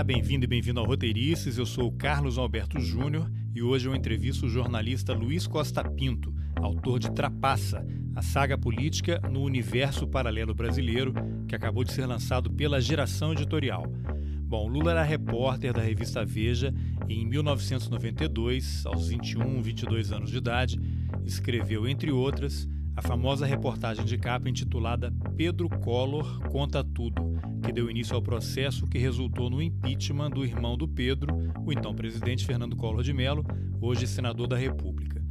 Olá, bem-vindo e bem-vindo ao Roteirices. Eu sou o Carlos Alberto Júnior e hoje eu entrevisto o jornalista Luiz Costa Pinto, autor de Trapaça, a saga política no universo paralelo brasileiro, que acabou de ser lançado pela Geração Editorial. Bom, Lula era repórter da revista Veja e em 1992, aos 21, 22 anos de idade, escreveu, entre outras, a famosa reportagem de capa intitulada Pedro Collor Conta Tudo, que deu início ao processo que resultou no impeachment do irmão do Pedro, o então presidente Fernando Collor de Mello, hoje senador da República.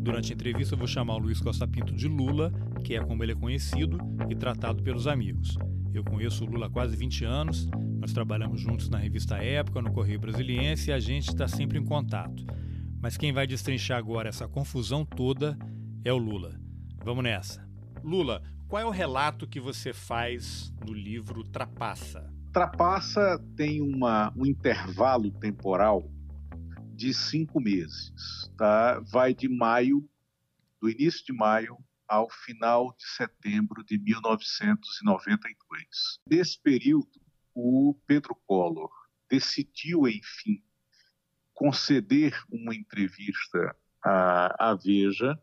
Durante a entrevista, eu vou chamar o Luiz Costa Pinto de Lula, que é como ele é conhecido e tratado pelos amigos. Eu conheço o Lula há quase 20 anos, nós trabalhamos juntos na revista Época, no Correio Brasiliense e a gente está sempre em contato. Mas quem vai destrinchar agora essa confusão toda é o Lula. Vamos nessa. Lula, qual é o relato que você faz no livro Trapaça? Trapaça tem uma, um intervalo temporal de cinco meses. Tá? Vai de maio, do início de maio ao final de setembro de 1992. Nesse período, o Pedro Collor decidiu, enfim, conceder uma entrevista à, à Veja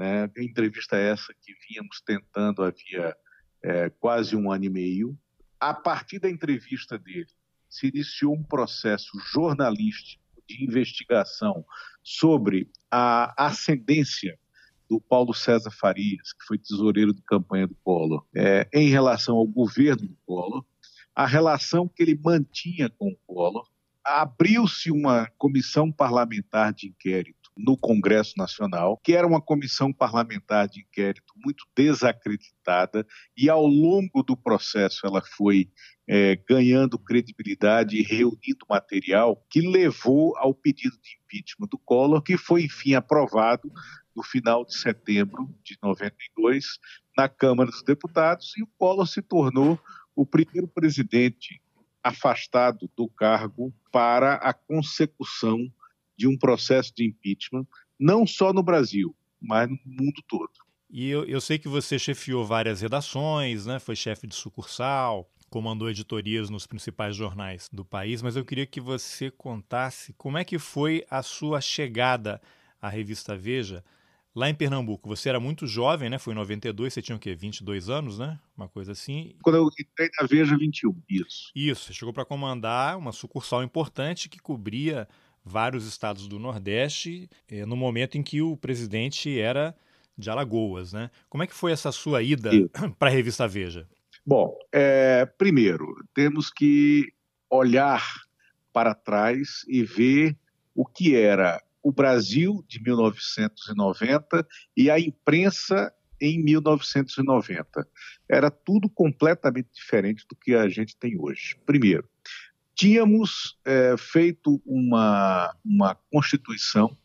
né? Entrevista essa que vínhamos tentando havia é, quase um ano e meio. A partir da entrevista dele, se iniciou um processo jornalístico de investigação sobre a ascendência do Paulo César Farias, que foi tesoureiro de campanha do Collor, é, em relação ao governo do Collor, a relação que ele mantinha com o Collor. Abriu-se uma comissão parlamentar de inquérito no Congresso Nacional, que era uma comissão parlamentar de inquérito muito desacreditada, e ao longo do processo ela foi é, ganhando credibilidade e reunindo material que levou ao pedido de impeachment do Collor, que foi, enfim, aprovado no final de setembro de 92 na Câmara dos Deputados, e o Collor se tornou o primeiro presidente afastado do cargo para a consecução de um processo de impeachment, não só no Brasil, mas no mundo todo. E eu, eu sei que você chefiou várias redações, né? foi chefe de sucursal, comandou editorias nos principais jornais do país, mas eu queria que você contasse como é que foi a sua chegada à revista Veja lá em Pernambuco. Você era muito jovem, né? Foi em 92, você tinha o quê? 22 anos, né? Uma coisa assim. Quando eu entrei na Veja, 21, isso. Isso, você chegou para comandar uma sucursal importante que cobria vários estados do Nordeste eh, no momento em que o presidente era de Alagoas, né? Como é que foi essa sua ida para a revista Veja? Bom, é, primeiro temos que olhar para trás e ver o que era o Brasil de 1990 e a imprensa em 1990. Era tudo completamente diferente do que a gente tem hoje. Primeiro, tínhamos é, feito uma, uma Constituição,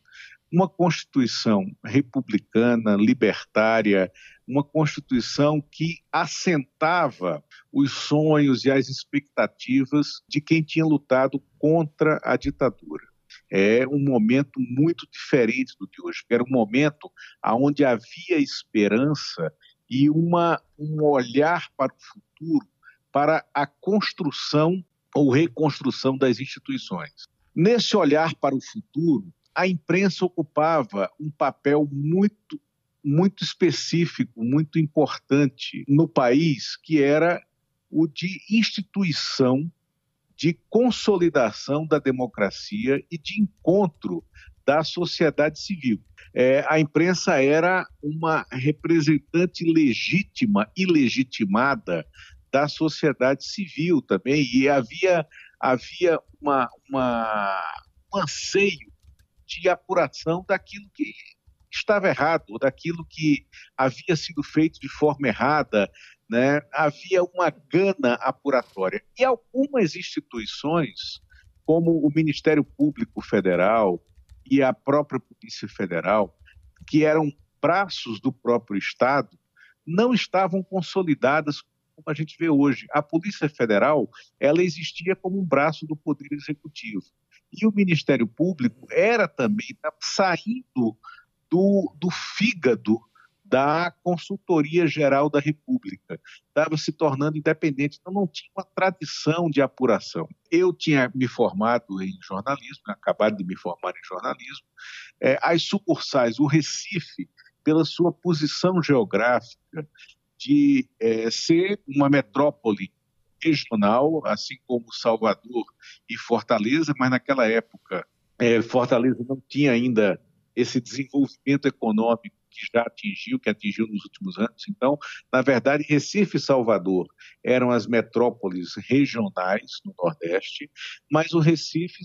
uma Constituição republicana, libertária, uma Constituição que assentava os sonhos e as expectativas de quem tinha lutado contra a ditadura. É um momento muito diferente do de hoje, era um momento onde havia esperança e uma, um olhar para o futuro, para a construção ou reconstrução das instituições. Nesse olhar para o futuro, a imprensa ocupava um papel muito muito específico, muito importante no país, que era o de instituição de consolidação da democracia e de encontro da sociedade civil. É, a imprensa era uma representante legítima e legitimada da sociedade civil também, e havia, havia uma, uma, um anseio de apuração daquilo que estava errado, daquilo que havia sido feito de forma errada, né? havia uma gana apuratória. E algumas instituições, como o Ministério Público Federal e a própria Polícia Federal, que eram braços do próprio Estado, não estavam consolidadas como a gente vê hoje. A Polícia Federal, ela existia como um braço do Poder Executivo. E o Ministério Público era também, tá saindo do, do fígado da Consultoria Geral da República. Estava se tornando independente, então não tinha uma tradição de apuração. Eu tinha me formado em jornalismo, acabado de me formar em jornalismo. É, as sucursais, o Recife, pela sua posição geográfica, de é, ser uma metrópole regional, assim como Salvador e Fortaleza, mas naquela época é, Fortaleza não tinha ainda esse desenvolvimento econômico que já atingiu, que atingiu nos últimos anos. Então, na verdade, Recife e Salvador eram as metrópoles regionais no Nordeste, mas o Recife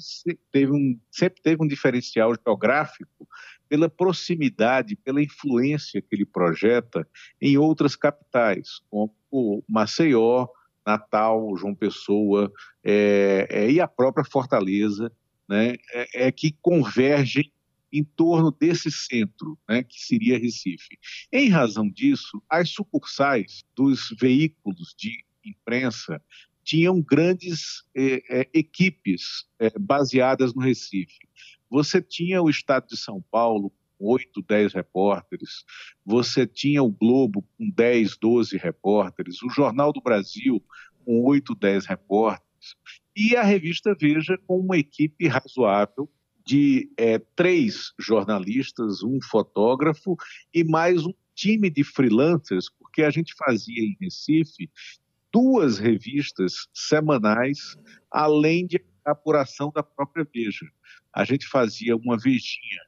teve um, sempre teve um diferencial geográfico pela proximidade, pela influência que ele projeta em outras capitais, como Maceió, Natal, João Pessoa é, é, e a própria Fortaleza, né, é, é que convergem em torno desse centro, né, que seria Recife. Em razão disso, as sucursais dos veículos de imprensa tinham grandes é, equipes baseadas no Recife. Você tinha o Estado de São Paulo com 8, 10 repórteres, você tinha o Globo com 10, 12 repórteres, o Jornal do Brasil com 8, 10 repórteres, e a revista Veja com uma equipe razoável de é, três jornalistas, um fotógrafo e mais um time de freelancers, porque a gente fazia em Recife duas revistas semanais, além de apuração da própria Veja. A gente fazia uma vejinha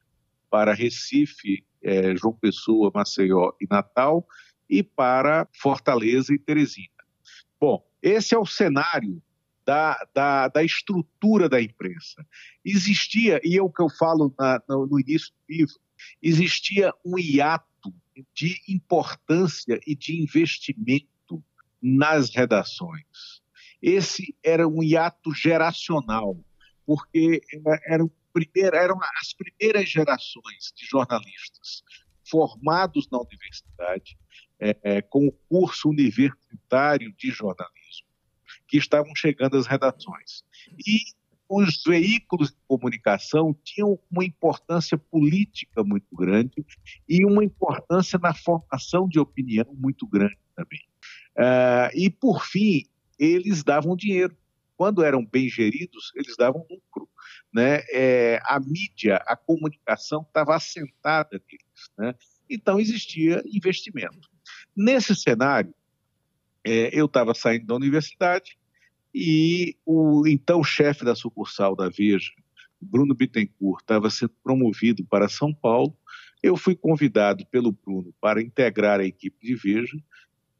para Recife, é, João Pessoa, Maceió e Natal, e para Fortaleza e Teresina. Bom, esse é o cenário da, da, da estrutura da imprensa. Existia, e é o que eu falo na, no, no início do livro, existia um hiato de importância e de investimento nas redações. Esse era um hiato geracional porque eram, eram as primeiras gerações de jornalistas formados na universidade, é, é, com o curso universitário de jornalismo, que estavam chegando às redações. E os veículos de comunicação tinham uma importância política muito grande e uma importância na formação de opinião muito grande também. Uh, e, por fim, eles davam dinheiro quando eram bem geridos, eles davam lucro. Né? É, a mídia, a comunicação estava assentada neles. Né? Então existia investimento. Nesse cenário, é, eu estava saindo da universidade e o então chefe da sucursal da Veja, Bruno Bittencourt, estava sendo promovido para São Paulo. Eu fui convidado pelo Bruno para integrar a equipe de Veja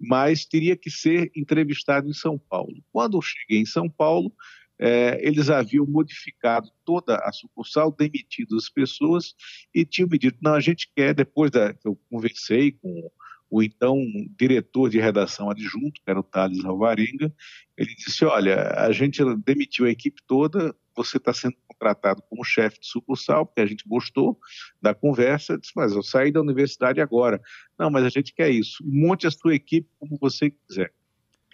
mas teria que ser entrevistado em São Paulo. Quando eu cheguei em São Paulo, é, eles haviam modificado toda a sucursal, demitido as pessoas e tinham me dito: não, a gente quer, depois da, eu conversei com o então diretor de redação adjunto, que era o Thales Alvarenga, ele disse: olha, a gente demitiu a equipe toda, você está sendo contratado como chefe de sucursal, porque a gente gostou da conversa, disse, mas eu saí da universidade agora. Não, mas a gente quer isso. Monte a sua equipe como você quiser.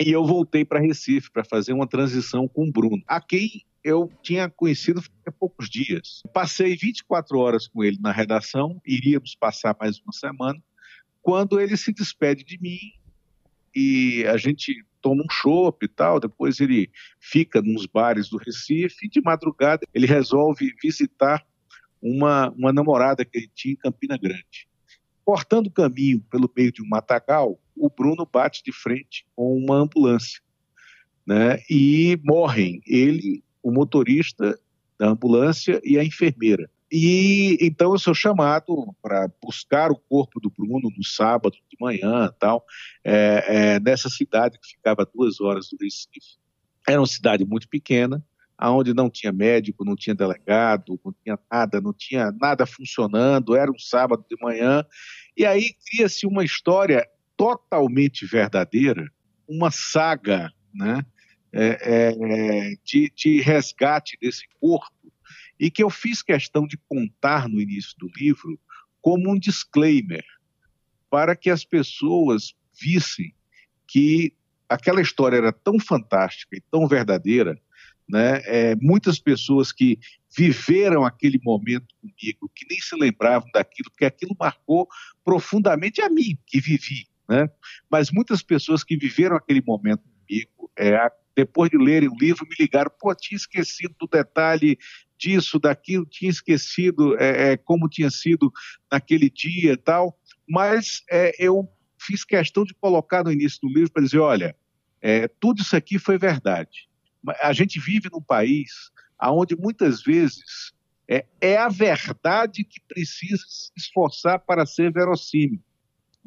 E eu voltei para Recife para fazer uma transição com o Bruno, a quem eu tinha conhecido há poucos dias. Passei 24 horas com ele na redação, iríamos passar mais uma semana, quando ele se despede de mim e a gente toma um chopp e tal, depois ele fica nos bares do Recife e de madrugada ele resolve visitar uma, uma namorada que ele tinha em Campina Grande. Cortando o caminho pelo meio de um matagal, o Bruno bate de frente com uma ambulância. Né? E morrem ele, o motorista da ambulância e a enfermeira. E então eu sou chamado para buscar o corpo do Bruno no sábado de manhã, tal, é, é, nessa cidade que ficava duas horas do Recife. Era uma cidade muito pequena, aonde não tinha médico, não tinha delegado, não tinha nada, não tinha nada funcionando. Era um sábado de manhã e aí cria-se uma história totalmente verdadeira, uma saga, né? É, é, de, de resgate desse corpo e que eu fiz questão de contar no início do livro como um disclaimer, para que as pessoas vissem que aquela história era tão fantástica e tão verdadeira, né? É, muitas pessoas que viveram aquele momento comigo, que nem se lembravam daquilo, porque aquilo marcou profundamente a mim, que vivi. Né? Mas muitas pessoas que viveram aquele momento comigo, é, depois de lerem o livro, me ligaram, pô, tinha esquecido do detalhe disso, daquilo, tinha esquecido é, é, como tinha sido naquele dia e tal, mas é, eu fiz questão de colocar no início do livro para dizer, olha, é, tudo isso aqui foi verdade. A gente vive num país onde muitas vezes é, é a verdade que precisa se esforçar para ser verossímil.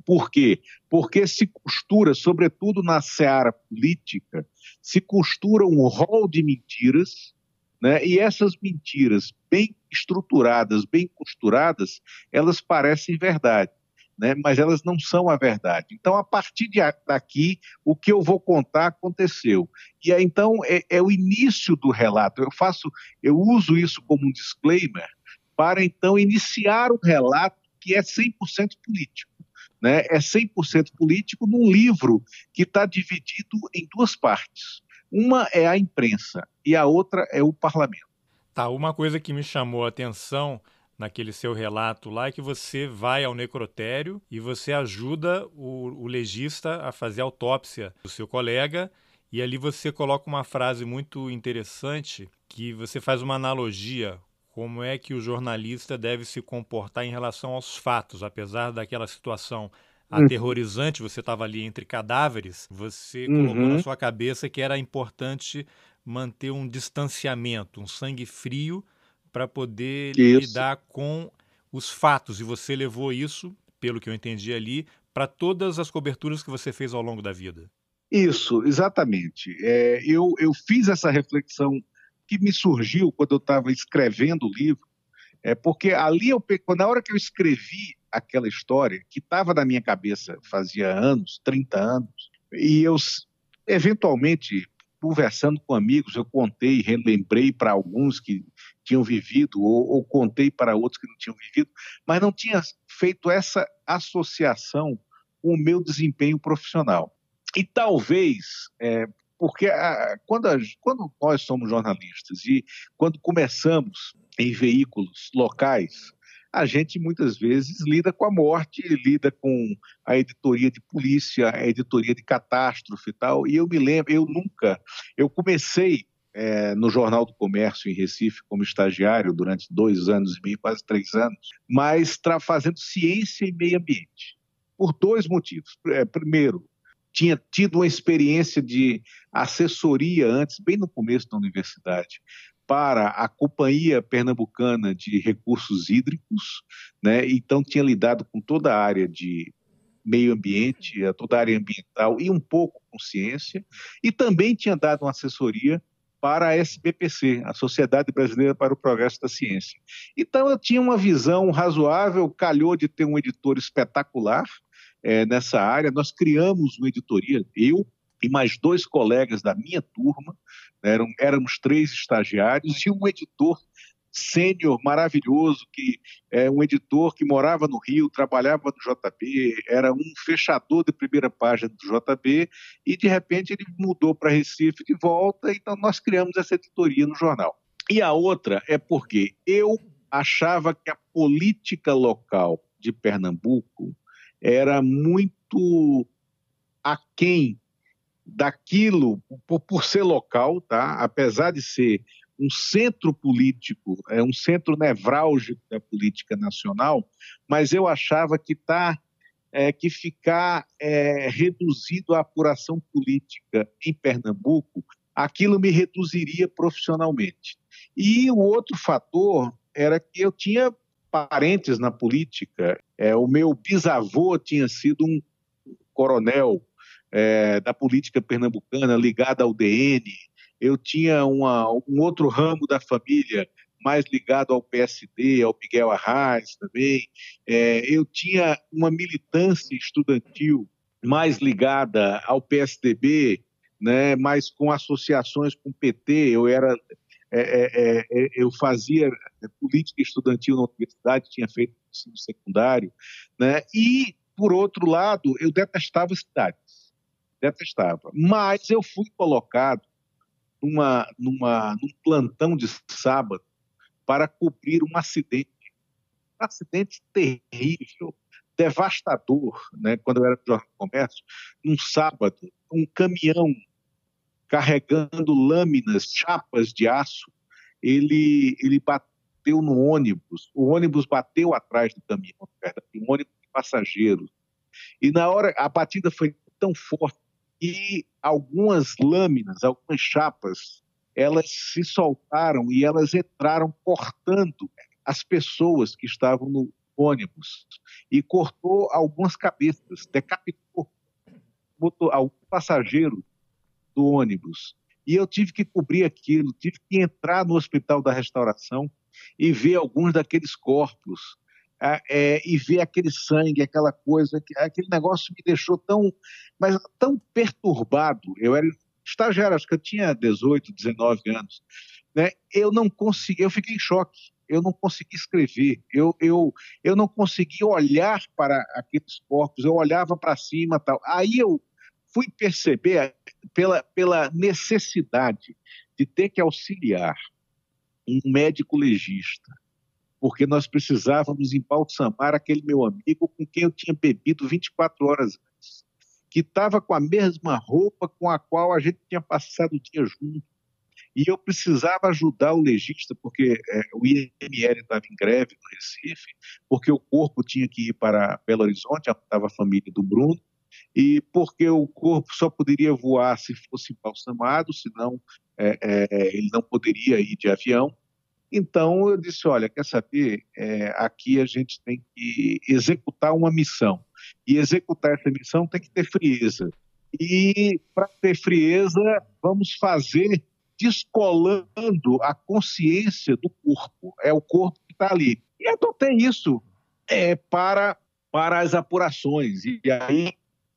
Por quê? Porque se costura, sobretudo na seara política, se costura um rol de mentiras, né? e essas mentiras bem estruturadas, bem costuradas, elas parecem verdade né? mas elas não são a verdade. Então, a partir de daqui, o que eu vou contar aconteceu. E aí, então, é, é o início do relato. Eu faço, eu uso isso como um disclaimer para, então, iniciar um relato que é 100% político. Né? É 100% político num livro que está dividido em duas partes. Uma é a imprensa e a outra é o parlamento. Tá, uma coisa que me chamou a atenção naquele seu relato lá é que você vai ao necrotério e você ajuda o, o legista a fazer a autópsia do seu colega. E ali você coloca uma frase muito interessante que você faz uma analogia como é que o jornalista deve se comportar em relação aos fatos, apesar daquela situação. Aterrorizante, você estava ali entre cadáveres, você uhum. colocou na sua cabeça que era importante manter um distanciamento, um sangue frio para poder isso. lidar com os fatos. E você levou isso, pelo que eu entendi ali, para todas as coberturas que você fez ao longo da vida. Isso, exatamente. É, eu, eu fiz essa reflexão que me surgiu quando eu estava escrevendo o livro, é porque ali, eu, na hora que eu escrevi aquela história, que estava na minha cabeça fazia anos, 30 anos, e eu, eventualmente, conversando com amigos, eu contei, relembrei para alguns que tinham vivido, ou, ou, contei para outros que não tinham vivido, mas não tinha feito essa associação com o meu desempenho profissional. E talvez, é, porque a, quando, a, quando nós somos jornalistas e quando começamos em veículos locais, a gente muitas vezes lida com a morte, lida com a editoria de polícia, a editoria de catástrofe e tal. E eu me lembro, eu nunca, eu comecei é, no Jornal do Comércio em Recife como estagiário durante dois anos e meio, quase três anos, mas fazendo ciência e meio ambiente. Por dois motivos. É, primeiro, tinha tido uma experiência de assessoria antes, bem no começo da universidade, para a Companhia Pernambucana de Recursos Hídricos, né? então tinha lidado com toda a área de meio ambiente, toda a área ambiental e um pouco com ciência, e também tinha dado uma assessoria para a SBPC, a Sociedade Brasileira para o Progresso da Ciência. Então eu tinha uma visão razoável, calhou de ter um editor espetacular é, nessa área. Nós criamos uma editoria, eu e mais dois colegas da minha turma, eram, éramos três estagiários e um editor sênior maravilhoso, que é um editor que morava no Rio, trabalhava no JB, era um fechador de primeira página do JB, e de repente ele mudou para Recife de volta, então nós criamos essa editoria no jornal. E a outra é porque eu achava que a política local de Pernambuco era muito aquém daquilo, por, ser local, tá? apesar de ser um centro político, é um centro nevrálgico da política nacional, mas eu achava que tá é, que ficar é, reduzido à apuração política em Pernambuco, aquilo me reduziria profissionalmente. E o outro fator era que eu tinha parentes na política. É, o meu bisavô tinha sido um coronel é, da política pernambucana ligado ao DN eu tinha uma, um outro ramo da família mais ligado ao PSD, ao Miguel Arraes também. É, eu tinha uma militância estudantil mais ligada ao PSDB, né, mas com associações com o PT. Eu era é, é, é, é, eu fazia política estudantil na universidade, tinha feito ensino secundário, né? E por outro lado, eu detestava detestava. Mas eu fui colocado numa, numa, num plantão de sábado para cobrir um acidente, um acidente terrível, devastador, né? quando eu era do Jornal do Comércio, num sábado, um caminhão carregando lâminas, chapas de aço, ele, ele bateu no ônibus, o ônibus bateu atrás do caminhão, um ônibus de passageiros. E na hora, a batida foi tão forte e algumas lâminas, algumas chapas, elas se soltaram e elas entraram cortando as pessoas que estavam no ônibus e cortou algumas cabeças, decapitou botou algum passageiro do ônibus. E eu tive que cobrir aquilo, tive que entrar no hospital da restauração e ver alguns daqueles corpos, é, e ver aquele sangue, aquela coisa, aquele negócio me deixou tão, mas tão perturbado. Eu era estagiário, acho que eu tinha 18, 19 anos. Né? Eu não consegui, eu fiquei em choque. Eu não consegui escrever, eu, eu, eu não consegui olhar para aqueles corpos, eu olhava para cima tal. Aí eu fui perceber pela, pela necessidade de ter que auxiliar um médico legista, porque nós precisávamos embalsamar aquele meu amigo com quem eu tinha bebido 24 horas antes, que estava com a mesma roupa com a qual a gente tinha passado o dia junto. E eu precisava ajudar o legista, porque é, o IML estava em greve no Recife, porque o corpo tinha que ir para Belo Horizonte, estava a família do Bruno, e porque o corpo só poderia voar se fosse embalsamado, senão é, é, ele não poderia ir de avião. Então eu disse, olha, quer saber, é, aqui a gente tem que executar uma missão, e executar essa missão tem que ter frieza. E para ter frieza, vamos fazer descolando a consciência do corpo, é o corpo que está ali. E adotei isso é, para, para as apurações, e aí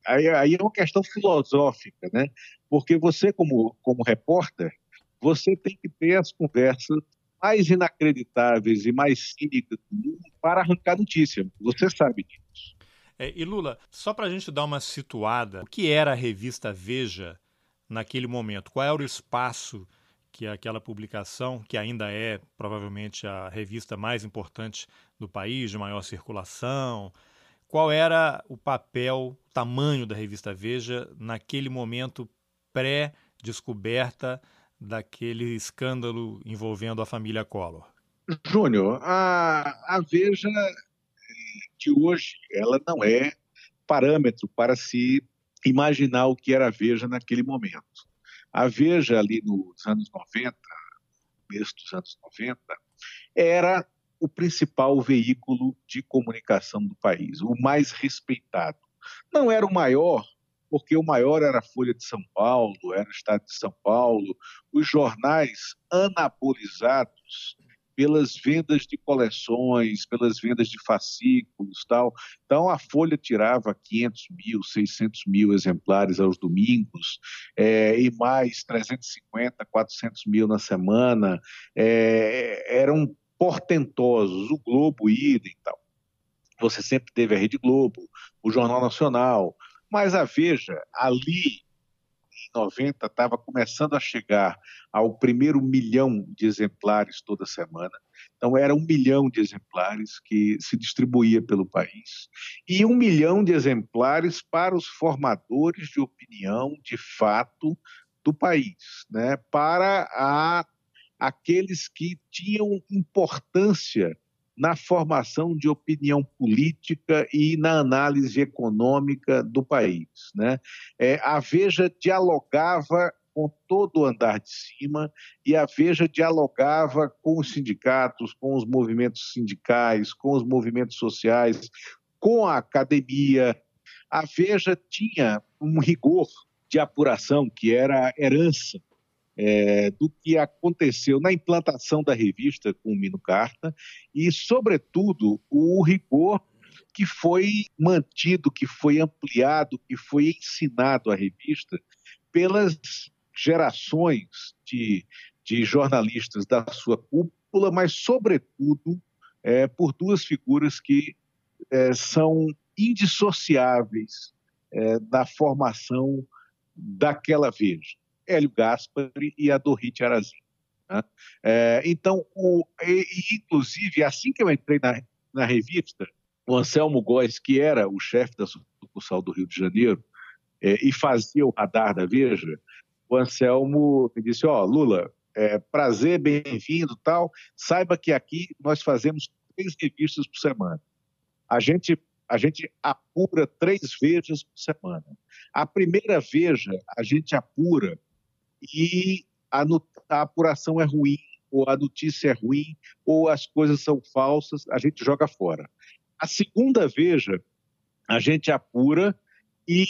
aí, aí é uma questão filosófica, né? Porque você, como, como repórter, você tem que ter as conversas mais inacreditáveis e mais cínicas do mundo para arrancar notícia. Você sabe disso. É, e Lula, só para a gente dar uma situada, o que era a revista Veja naquele momento? Qual era o espaço que aquela publicação, que ainda é provavelmente a revista mais importante do país, de maior circulação, qual era o papel, o tamanho da revista Veja naquele momento pré-descoberta daquele escândalo envolvendo a família Collor? Júnior, a, a Veja de hoje, ela não é parâmetro para se imaginar o que era a Veja naquele momento. A Veja, ali nos anos 90, começo dos anos 90, era o principal veículo de comunicação do país, o mais respeitado. Não era o maior, porque o maior era a Folha de São Paulo, era o Estado de São Paulo, os jornais anabolizados pelas vendas de coleções, pelas vendas de fascículos tal. Então, a Folha tirava 500 mil, 600 mil exemplares aos domingos, é, e mais 350, 400 mil na semana. É, eram portentosos, o Globo, idem e tal. Você sempre teve a Rede Globo, o Jornal Nacional, mas a Veja, ali em 90, estava começando a chegar ao primeiro milhão de exemplares toda semana. Então, era um milhão de exemplares que se distribuía pelo país. E um milhão de exemplares para os formadores de opinião, de fato, do país, né? para a aqueles que tinham importância na formação de opinião política e na análise econômica do país. Né? É, a Veja dialogava com todo o andar de cima e a Veja dialogava com os sindicatos, com os movimentos sindicais, com os movimentos sociais, com a academia. A Veja tinha um rigor de apuração que era herança é, do que aconteceu na implantação da revista com o Mino Carta e, sobretudo, o rigor que foi mantido, que foi ampliado, que foi ensinado à revista pelas gerações de, de jornalistas da sua cúpula, mas, sobretudo, é, por duas figuras que é, são indissociáveis é, da formação daquela Veja. Hélio Gaspari e a Arazinho. Né? É, então, o, e, inclusive, assim que eu entrei na, na revista, o Anselmo Góes, que era o chefe da sucursal do Rio de Janeiro é, e fazia o radar da Veja, o Anselmo me disse: Ó, oh, Lula, é, prazer, bem-vindo tal. Saiba que aqui nós fazemos três revistas por semana. A gente, a gente apura três vejas por semana. A primeira veja a gente apura e a, a apuração é ruim, ou a notícia é ruim, ou as coisas são falsas, a gente joga fora. A segunda veja a gente apura e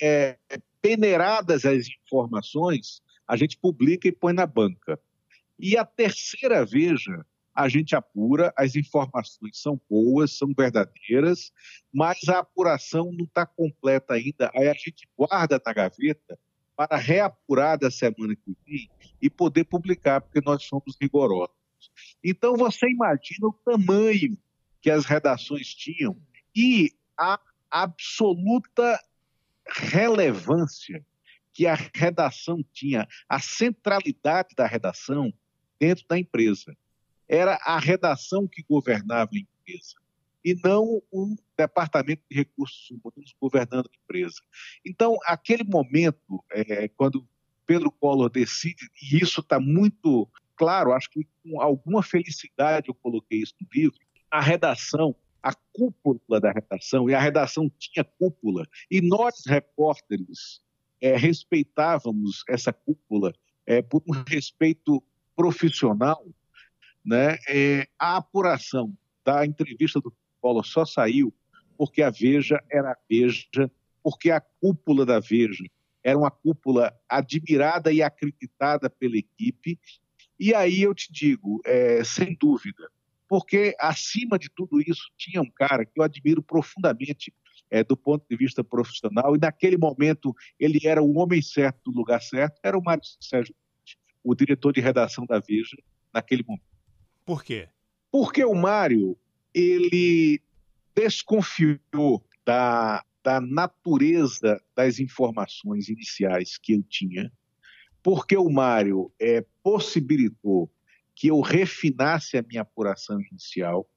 é, peneiradas as informações, a gente publica e põe na banca. E a terceira veja, a gente apura, as informações são boas, são verdadeiras, mas a apuração não está completa ainda. Aí a gente guarda na gaveta para reapurar da semana que vem e poder publicar, porque nós somos rigorosos. Então você imagina o tamanho que as redações tinham e a absoluta relevância que a redação tinha, a centralidade da redação dentro da empresa. Era a redação que governava a empresa e não um departamento de recursos humanos governando a empresa. Então, aquele momento, é, quando Pedro Collor decide, e isso está muito claro, acho que com alguma felicidade eu coloquei isso no livro, a redação, a cúpula da redação, e a redação tinha cúpula, e nós, repórteres, é, respeitávamos essa cúpula é, por um respeito profissional, né? É, a apuração da entrevista do Collor só saiu porque a Veja era a Veja, porque a cúpula da Veja era uma cúpula admirada e acreditada pela equipe. E aí eu te digo, é, sem dúvida, porque acima de tudo isso tinha um cara que eu admiro profundamente é, do ponto de vista profissional, e naquele momento ele era o homem certo do lugar certo, era o Mário Sérgio, o diretor de redação da Veja, naquele momento. Por quê? Porque o Mário, ele desconfiou da, da natureza das informações iniciais que eu tinha, porque o Mário é, possibilitou que eu refinasse a minha apuração inicial,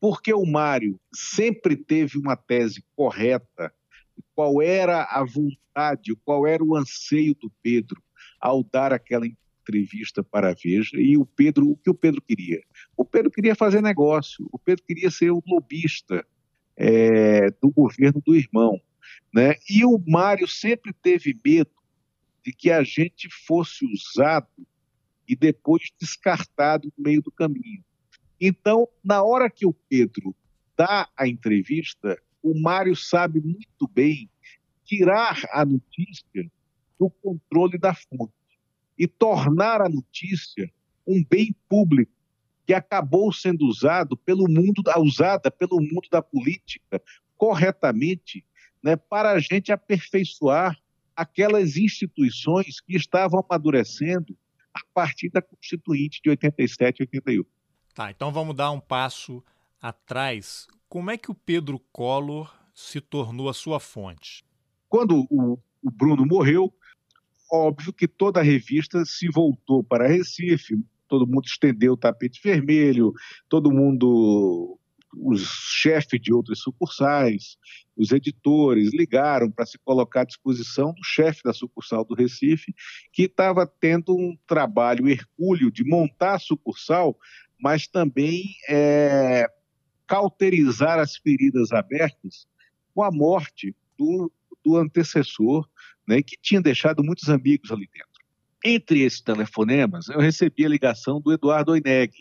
porque o Mário sempre teve uma tese correta, qual era a vontade, qual era o anseio do Pedro ao dar aquela entrevista para a Veja, e o Pedro, o que o Pedro queria? O Pedro queria fazer negócio, o Pedro queria ser o lobista é, do governo do irmão. Né? E o Mário sempre teve medo de que a gente fosse usado e depois descartado no meio do caminho. Então, na hora que o Pedro dá a entrevista, o Mário sabe muito bem tirar a notícia do controle da fonte e tornar a notícia um bem público que acabou sendo usado pelo mundo, usada pelo mundo da política corretamente né, para a gente aperfeiçoar aquelas instituições que estavam amadurecendo a partir da Constituinte de 87 e 88. Tá, então vamos dar um passo atrás. Como é que o Pedro Collor se tornou a sua fonte? Quando o, o Bruno morreu, óbvio que toda a revista se voltou para Recife, todo mundo estendeu o tapete vermelho, todo mundo, os chefes de outras sucursais, os editores ligaram para se colocar à disposição do chefe da sucursal do Recife, que estava tendo um trabalho hercúleo de montar a sucursal, mas também é, cauterizar as feridas abertas com a morte do, do antecessor, né, que tinha deixado muitos amigos ali dentro. Entre esses telefonemas, eu recebi a ligação do Eduardo Oineg.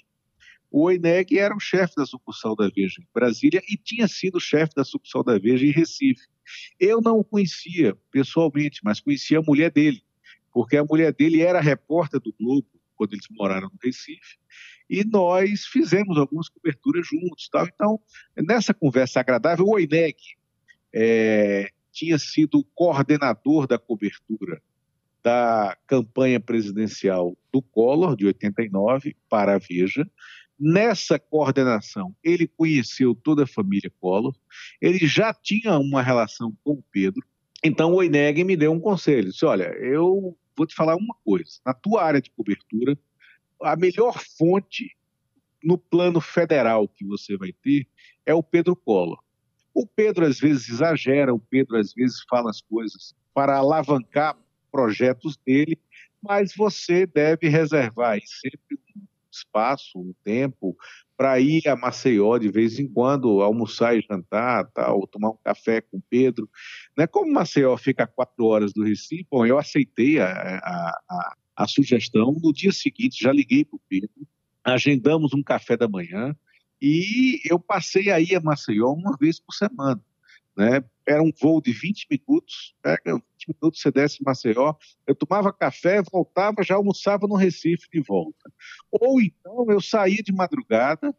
O Oineg era o chefe da sucursal da Veja em Brasília e tinha sido chefe da sucursal da Veja em Recife. Eu não o conhecia pessoalmente, mas conhecia a mulher dele, porque a mulher dele era repórter do Globo quando eles moraram no Recife. E nós fizemos algumas coberturas juntos. Tal. Então, nessa conversa agradável, o Oineg é, tinha sido coordenador da cobertura da campanha presidencial do Collor, de 89, para a Veja. Nessa coordenação, ele conheceu toda a família Collor, ele já tinha uma relação com o Pedro, então o Oineg me deu um conselho, disse, olha, eu vou te falar uma coisa, na tua área de cobertura, a melhor fonte no plano federal que você vai ter é o Pedro Collor. O Pedro às vezes exagera, o Pedro às vezes fala as coisas para alavancar projetos dele, mas você deve reservar aí sempre um espaço, um tempo para ir a Maceió de vez em quando, almoçar e jantar, tal, tomar um café com o Pedro. Né? Como Maceió fica a quatro horas do Recife, bom, eu aceitei a, a, a, a sugestão. No dia seguinte, já liguei para o Pedro, agendamos um café da manhã e eu passei aí a Maceió uma vez por semana. Né? Era um voo de 20 minutos, pega 20 minutos, você desce em Maceió, eu tomava café, voltava, já almoçava no Recife de volta. Ou então eu saía de madrugada,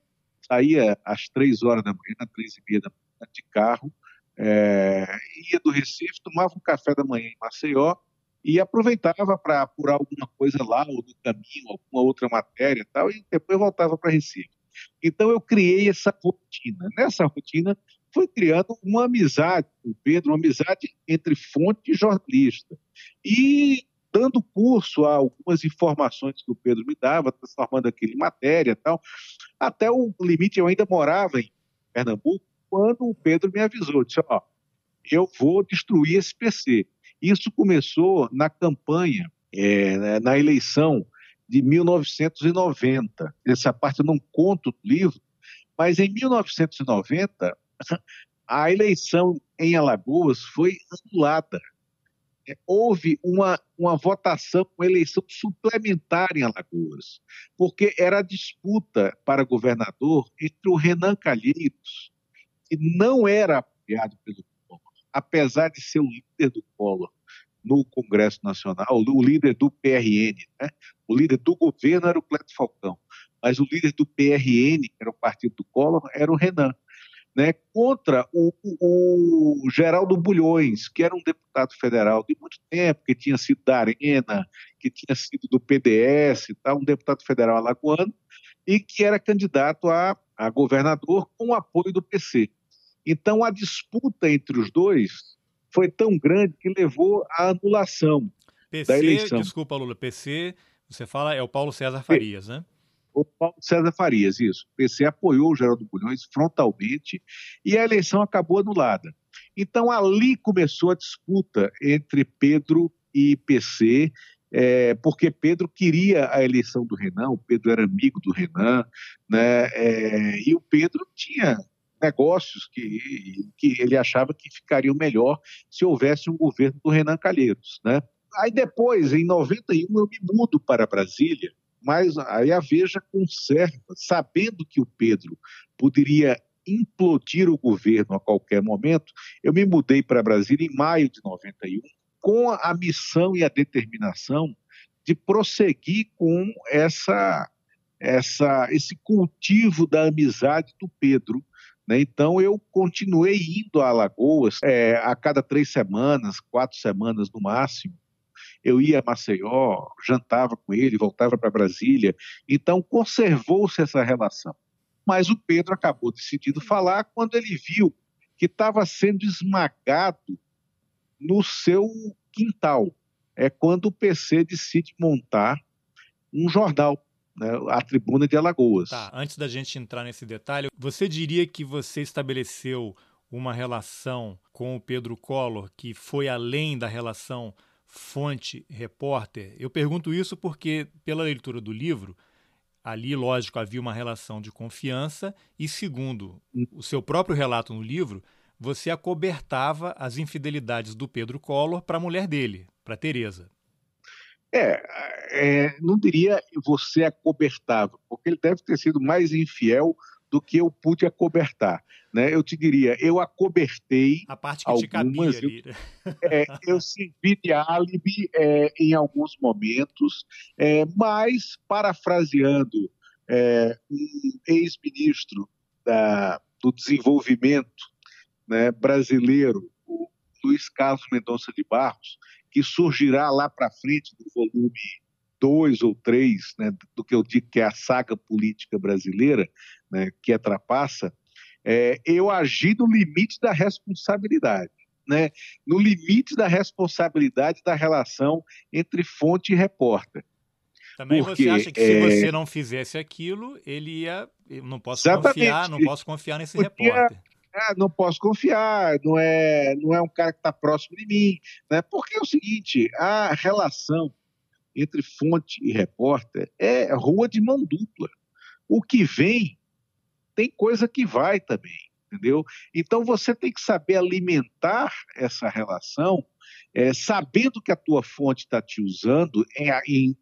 saía às três horas da manhã, três e meia da manhã, de carro, é, ia do Recife, tomava um café da manhã em Maceió e aproveitava para apurar alguma coisa lá, ou no caminho, alguma outra matéria e tal, e depois voltava para Recife. Então eu criei essa rotina. Nessa rotina foi criando uma amizade com o Pedro, uma amizade entre fonte e jornalista. E dando curso a algumas informações que o Pedro me dava, transformando aquilo em matéria tal. Até o limite, eu ainda morava em Pernambuco, quando o Pedro me avisou, disse, ó, eu vou destruir esse PC. Isso começou na campanha, é, na eleição de 1990. Essa parte eu não conto no livro, mas em 1990 a eleição em Alagoas foi anulada. É, houve uma, uma votação, uma eleição suplementar em Alagoas, porque era a disputa para governador entre o Renan Calheiros, que não era apoiado pelo Collor, apesar de ser o líder do Collor no Congresso Nacional, o líder do PRN, né? o líder do governo era o Cleto Falcão, mas o líder do PRN, que era o partido do Collor, era o Renan né, contra o, o, o, Geraldo Bulhões, que era um deputado federal de muito tempo, que tinha sido da Arena, que tinha sido do PDS, tal, um deputado federal alagoano, e que era candidato a, a governador com o apoio do PC. Então, a disputa entre os dois foi tão grande que levou à anulação PC, da eleição. Desculpa, Lula, PC, você fala, é o Paulo César Farias, né? o Paulo César Farias, isso. O PC apoiou o Geraldo Bulhões frontalmente e a eleição acabou anulada. Então ali começou a disputa entre Pedro e PC, é, porque Pedro queria a eleição do Renan, o Pedro era amigo do Renan, né, é, e o Pedro tinha negócios que, que ele achava que ficariam melhor se houvesse um governo do Renan Calheiros. Né? Aí depois, em 91, eu me mudo para Brasília, mas aí a Veja conserva, sabendo que o Pedro poderia implodir o governo a qualquer momento, eu me mudei para Brasília em maio de 91, com a missão e a determinação de prosseguir com essa, essa, esse cultivo da amizade do Pedro. Né? Então, eu continuei indo a Alagoas é, a cada três semanas, quatro semanas no máximo, eu ia a Maceió, jantava com ele, voltava para Brasília. Então, conservou-se essa relação. Mas o Pedro acabou decidindo falar quando ele viu que estava sendo esmagado no seu quintal. É quando o PC decide montar um jornal, né, a Tribuna de Alagoas. Tá, antes da gente entrar nesse detalhe, você diria que você estabeleceu uma relação com o Pedro Collor que foi além da relação fonte, repórter? Eu pergunto isso porque, pela leitura do livro, ali, lógico, havia uma relação de confiança, e segundo o seu próprio relato no livro, você acobertava as infidelidades do Pedro Collor para a mulher dele, para Tereza. É, é, não diria você acobertava, porque ele deve ter sido mais infiel do que eu pude acobertar. Né? Eu te diria, eu acobertei. A parte que algumas, te cabia. Eu, é, eu servi de álibi é, em alguns momentos, é, mas, parafraseando é, um ex-ministro do desenvolvimento né, brasileiro, o Luiz Carlos Mendonça de Barros, que surgirá lá para frente do volume dois ou três né, do que eu digo que é a saga política brasileira, né, que é trapaça, é, eu agi no limite da responsabilidade. Né, no limite da responsabilidade da relação entre fonte e repórter. Também Porque, você acha que é... se você não fizesse aquilo, ele ia. Eu não posso Exatamente. confiar, não posso confiar nesse Podia... repórter. Ah, não posso confiar, não é, não é um cara que está próximo de mim. Né? Porque é o seguinte: a relação entre fonte e repórter é rua de mão dupla. O que vem, tem coisa que vai também, entendeu? Então você tem que saber alimentar essa relação, é, sabendo que a tua fonte está te usando em, em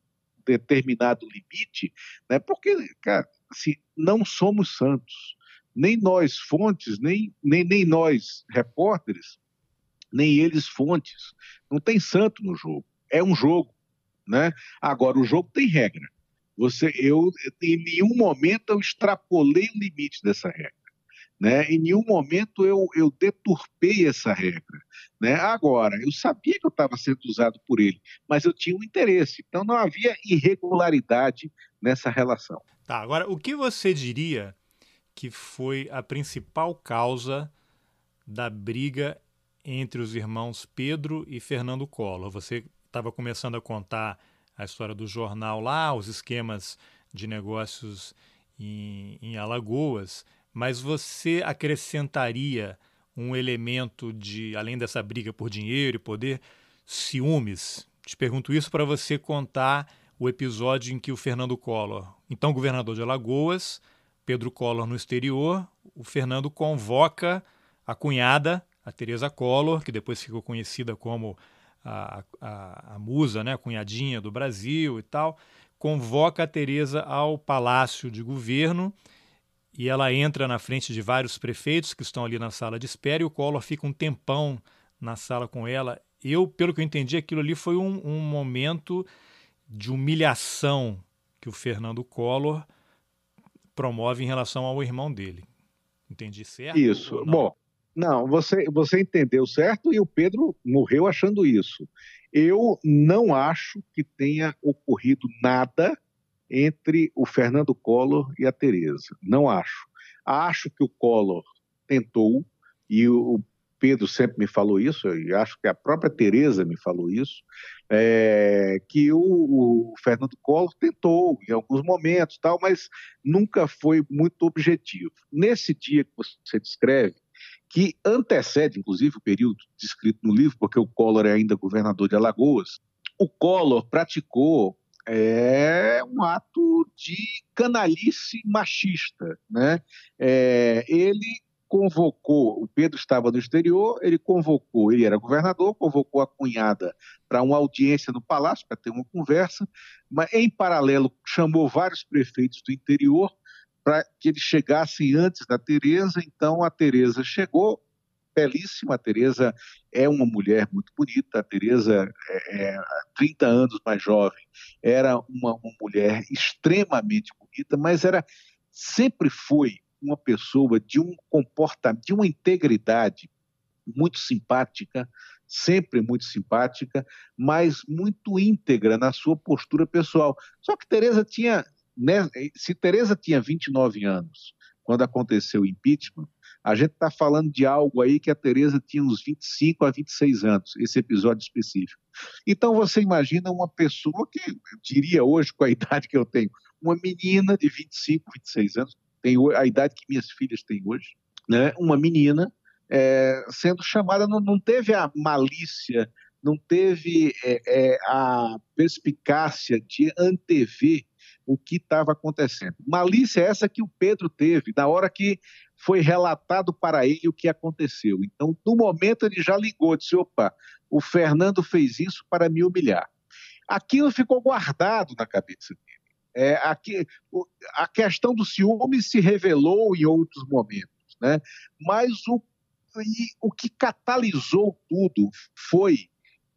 determinado limite, né? porque, cara, assim, não somos santos. Nem nós, fontes, nem, nem, nem nós, repórteres, nem eles, fontes. Não tem santo no jogo. É um jogo. Né? Agora, o jogo tem regra. Você, eu, em nenhum momento eu extrapolei o limite dessa regra. Né? Em nenhum momento eu, eu deturpei essa regra. Né? Agora, eu sabia que eu estava sendo usado por ele, mas eu tinha um interesse. Então não havia irregularidade nessa relação. Tá, agora, o que você diria que foi a principal causa da briga entre os irmãos Pedro e Fernando Collor? Você estava começando a contar a história do jornal lá, os esquemas de negócios em, em Alagoas, mas você acrescentaria um elemento de, além dessa briga por dinheiro e poder, ciúmes? Te pergunto isso para você contar o episódio em que o Fernando Collor, então governador de Alagoas, Pedro Collor no exterior, o Fernando convoca a cunhada, a Teresa Collor, que depois ficou conhecida como a, a, a musa, né, a cunhadinha do Brasil e tal, convoca a Teresa ao palácio de governo e ela entra na frente de vários prefeitos que estão ali na sala de espera e o Collor fica um tempão na sala com ela. Eu, pelo que eu entendi, aquilo ali foi um, um momento de humilhação que o Fernando Collor promove em relação ao irmão dele. Entendi certo? Isso. Bom, não, você, você entendeu certo e o Pedro morreu achando isso. Eu não acho que tenha ocorrido nada entre o Fernando Collor e a Tereza. Não acho. Acho que o Collor tentou, e o Pedro sempre me falou isso, e acho que a própria Tereza me falou isso, é, que o, o, Fernando Collor tentou em alguns momentos, tal, mas nunca foi muito objetivo. Nesse dia que você descreve, que antecede, inclusive, o período descrito no livro, porque o Collor é ainda governador de Alagoas. O Collor praticou é, um ato de canalice machista. Né? É, ele convocou, o Pedro estava no exterior, ele convocou, ele era governador, convocou a cunhada para uma audiência no palácio, para ter uma conversa, mas em paralelo chamou vários prefeitos do interior para que eles chegassem antes da Tereza. Então a Tereza chegou, belíssima. A Tereza é uma mulher muito bonita. A Tereza é, é 30 anos mais jovem, era uma, uma mulher extremamente bonita, mas era sempre foi uma pessoa de um comportamento, de uma integridade muito simpática, sempre muito simpática, mas muito íntegra na sua postura pessoal. Só que Teresa tinha né, se Tereza tinha 29 anos quando aconteceu o impeachment, a gente está falando de algo aí que a Tereza tinha uns 25 a 26 anos, esse episódio específico. Então você imagina uma pessoa que, eu diria hoje, com a idade que eu tenho, uma menina de 25, 26 anos, tem a idade que minhas filhas têm hoje, né? uma menina é, sendo chamada, não, não, teve a malícia, não teve é, é, a perspicácia de antever o que estava acontecendo. Malícia essa que o Pedro teve na hora que foi relatado para ele o que aconteceu. Então, no momento, ele já ligou, disse: opa, o Fernando fez isso para me humilhar. Aquilo ficou guardado na cabeça dele. É, aqui, a questão do ciúme se revelou em outros momentos, né? mas o, o que catalisou tudo foi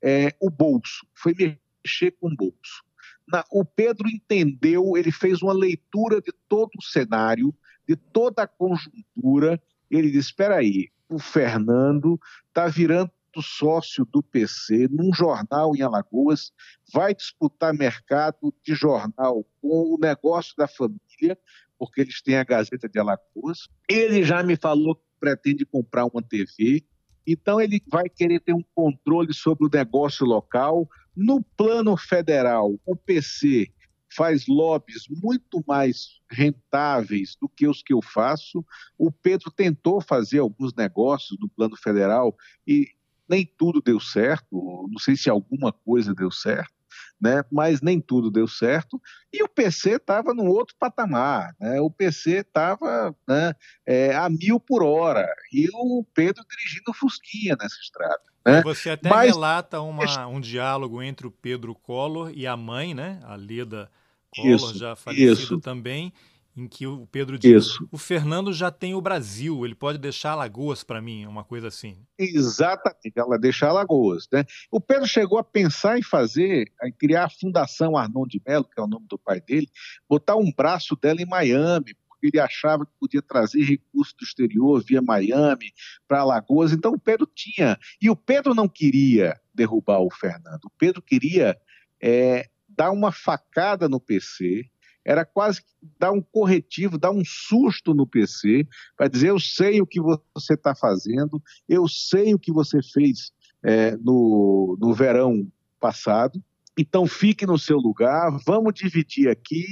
é, o bolso, foi mexer com o bolso na, o Pedro entendeu, ele fez uma leitura de todo o cenário, de toda a conjuntura. Ele disse: espera aí, o Fernando está virando sócio do PC num jornal em Alagoas, vai disputar mercado de jornal com o negócio da família, porque eles têm a Gazeta de Alagoas. Ele já me falou que pretende comprar uma TV, então ele vai querer ter um controle sobre o negócio local, no plano federal, o PC faz lobbies muito mais rentáveis do que os que eu faço. O Pedro tentou fazer alguns negócios no plano federal e nem tudo deu certo. Não sei se alguma coisa deu certo né? mas nem tudo deu certo, e o PC estava num outro patamar, né? o PC estava né, é, a mil por hora, e o Pedro dirigindo Fusquinha nessa estrada. Né? Você até mas... relata uma, um diálogo entre o Pedro Collor e a mãe, né? a Leda Collor, isso, já falecida isso. também, em que o Pedro diz: Isso. o Fernando já tem o Brasil, ele pode deixar Alagoas para mim, uma coisa assim. Exatamente, ela deixar Alagoas. Né? O Pedro chegou a pensar em fazer, em criar a Fundação Arnon de Mello, que é o nome do pai dele, botar um braço dela em Miami, porque ele achava que podia trazer recursos do exterior via Miami para Alagoas. Então o Pedro tinha. E o Pedro não queria derrubar o Fernando, o Pedro queria é, dar uma facada no PC era quase dar um corretivo, dar um susto no PC, para dizer: eu sei o que você está fazendo, eu sei o que você fez é, no, no verão passado, então fique no seu lugar, vamos dividir aqui,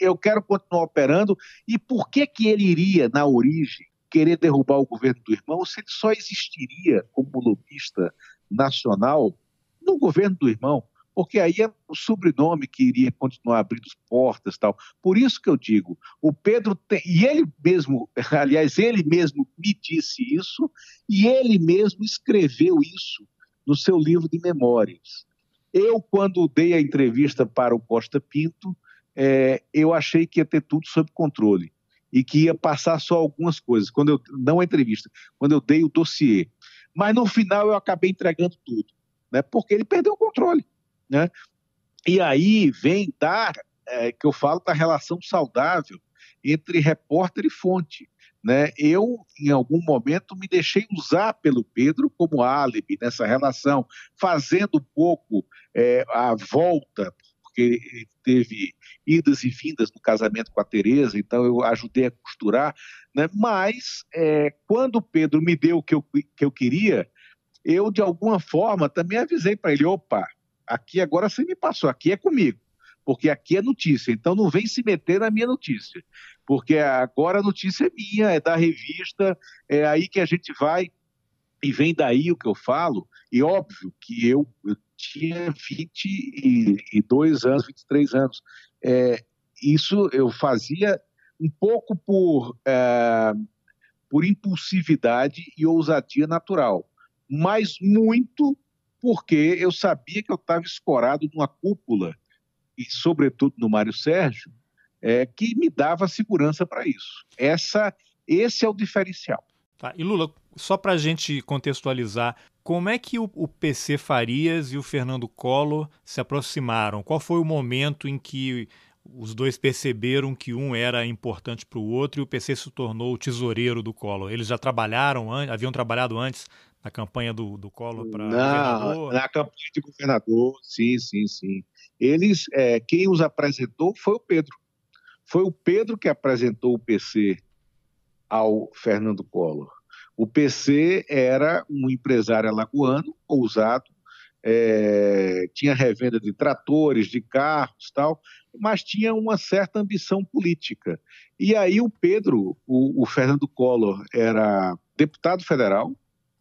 eu quero continuar operando. E por que, que ele iria, na origem, querer derrubar o governo do irmão se ele só existiria como lobista nacional no governo do irmão? Porque aí é o sobrenome que iria continuar abrindo portas tal. Por isso que eu digo, o Pedro tem, e ele mesmo, aliás, ele mesmo me disse isso, e ele mesmo escreveu isso no seu livro de memórias. Eu, quando dei a entrevista para o Costa Pinto, é, eu achei que ia ter tudo sob controle e que ia passar só algumas coisas, quando eu, não a entrevista, quando eu dei o dossiê. Mas no final eu acabei entregando tudo, né, porque ele perdeu o controle. Né? E aí vem dar, é, que eu falo da relação saudável entre repórter e fonte. Né? Eu, em algum momento, me deixei usar pelo Pedro como álibi nessa relação, fazendo um pouco é, a volta, porque teve idas e vindas no casamento com a Tereza, então eu ajudei a costurar, né? mas é, quando o Pedro me deu o que eu, que eu queria, eu, de alguma forma, também avisei para ele, opa, Aqui agora você me passou, aqui é comigo, porque aqui é notícia. Então não vem se meter na minha notícia, porque agora a notícia é minha, é da revista, é aí que a gente vai e vem daí o que eu falo. E óbvio que eu, eu tinha 22 anos, 23 anos. É, isso eu fazia um pouco por, é, por impulsividade e ousadia natural, mas muito porque eu sabia que eu estava escorado numa cúpula, e sobretudo no Mário Sérgio, é, que me dava segurança para isso. Essa, esse é o diferencial. Tá. E Lula, só para a gente contextualizar, como é que o, o, PC Farias e o Fernando Collor se aproximaram? Qual foi o momento em que os dois perceberam que um era importante para o outro e o PC se tornou o tesoureiro do Collor? Eles já trabalharam, haviam trabalhado antes na campanha do, do Collor para governador? Na campanha de governador, sim, sim, sim. Eles, é, quem os apresentou foi o Pedro. Foi o Pedro que apresentou o PC ao Fernando Collor. O PC era um empresário alagoano, ousado, é, tinha revenda de tratores, de carros tal, mas tinha uma certa ambição política. E aí o Pedro, o, o Fernando Collor, era deputado federal,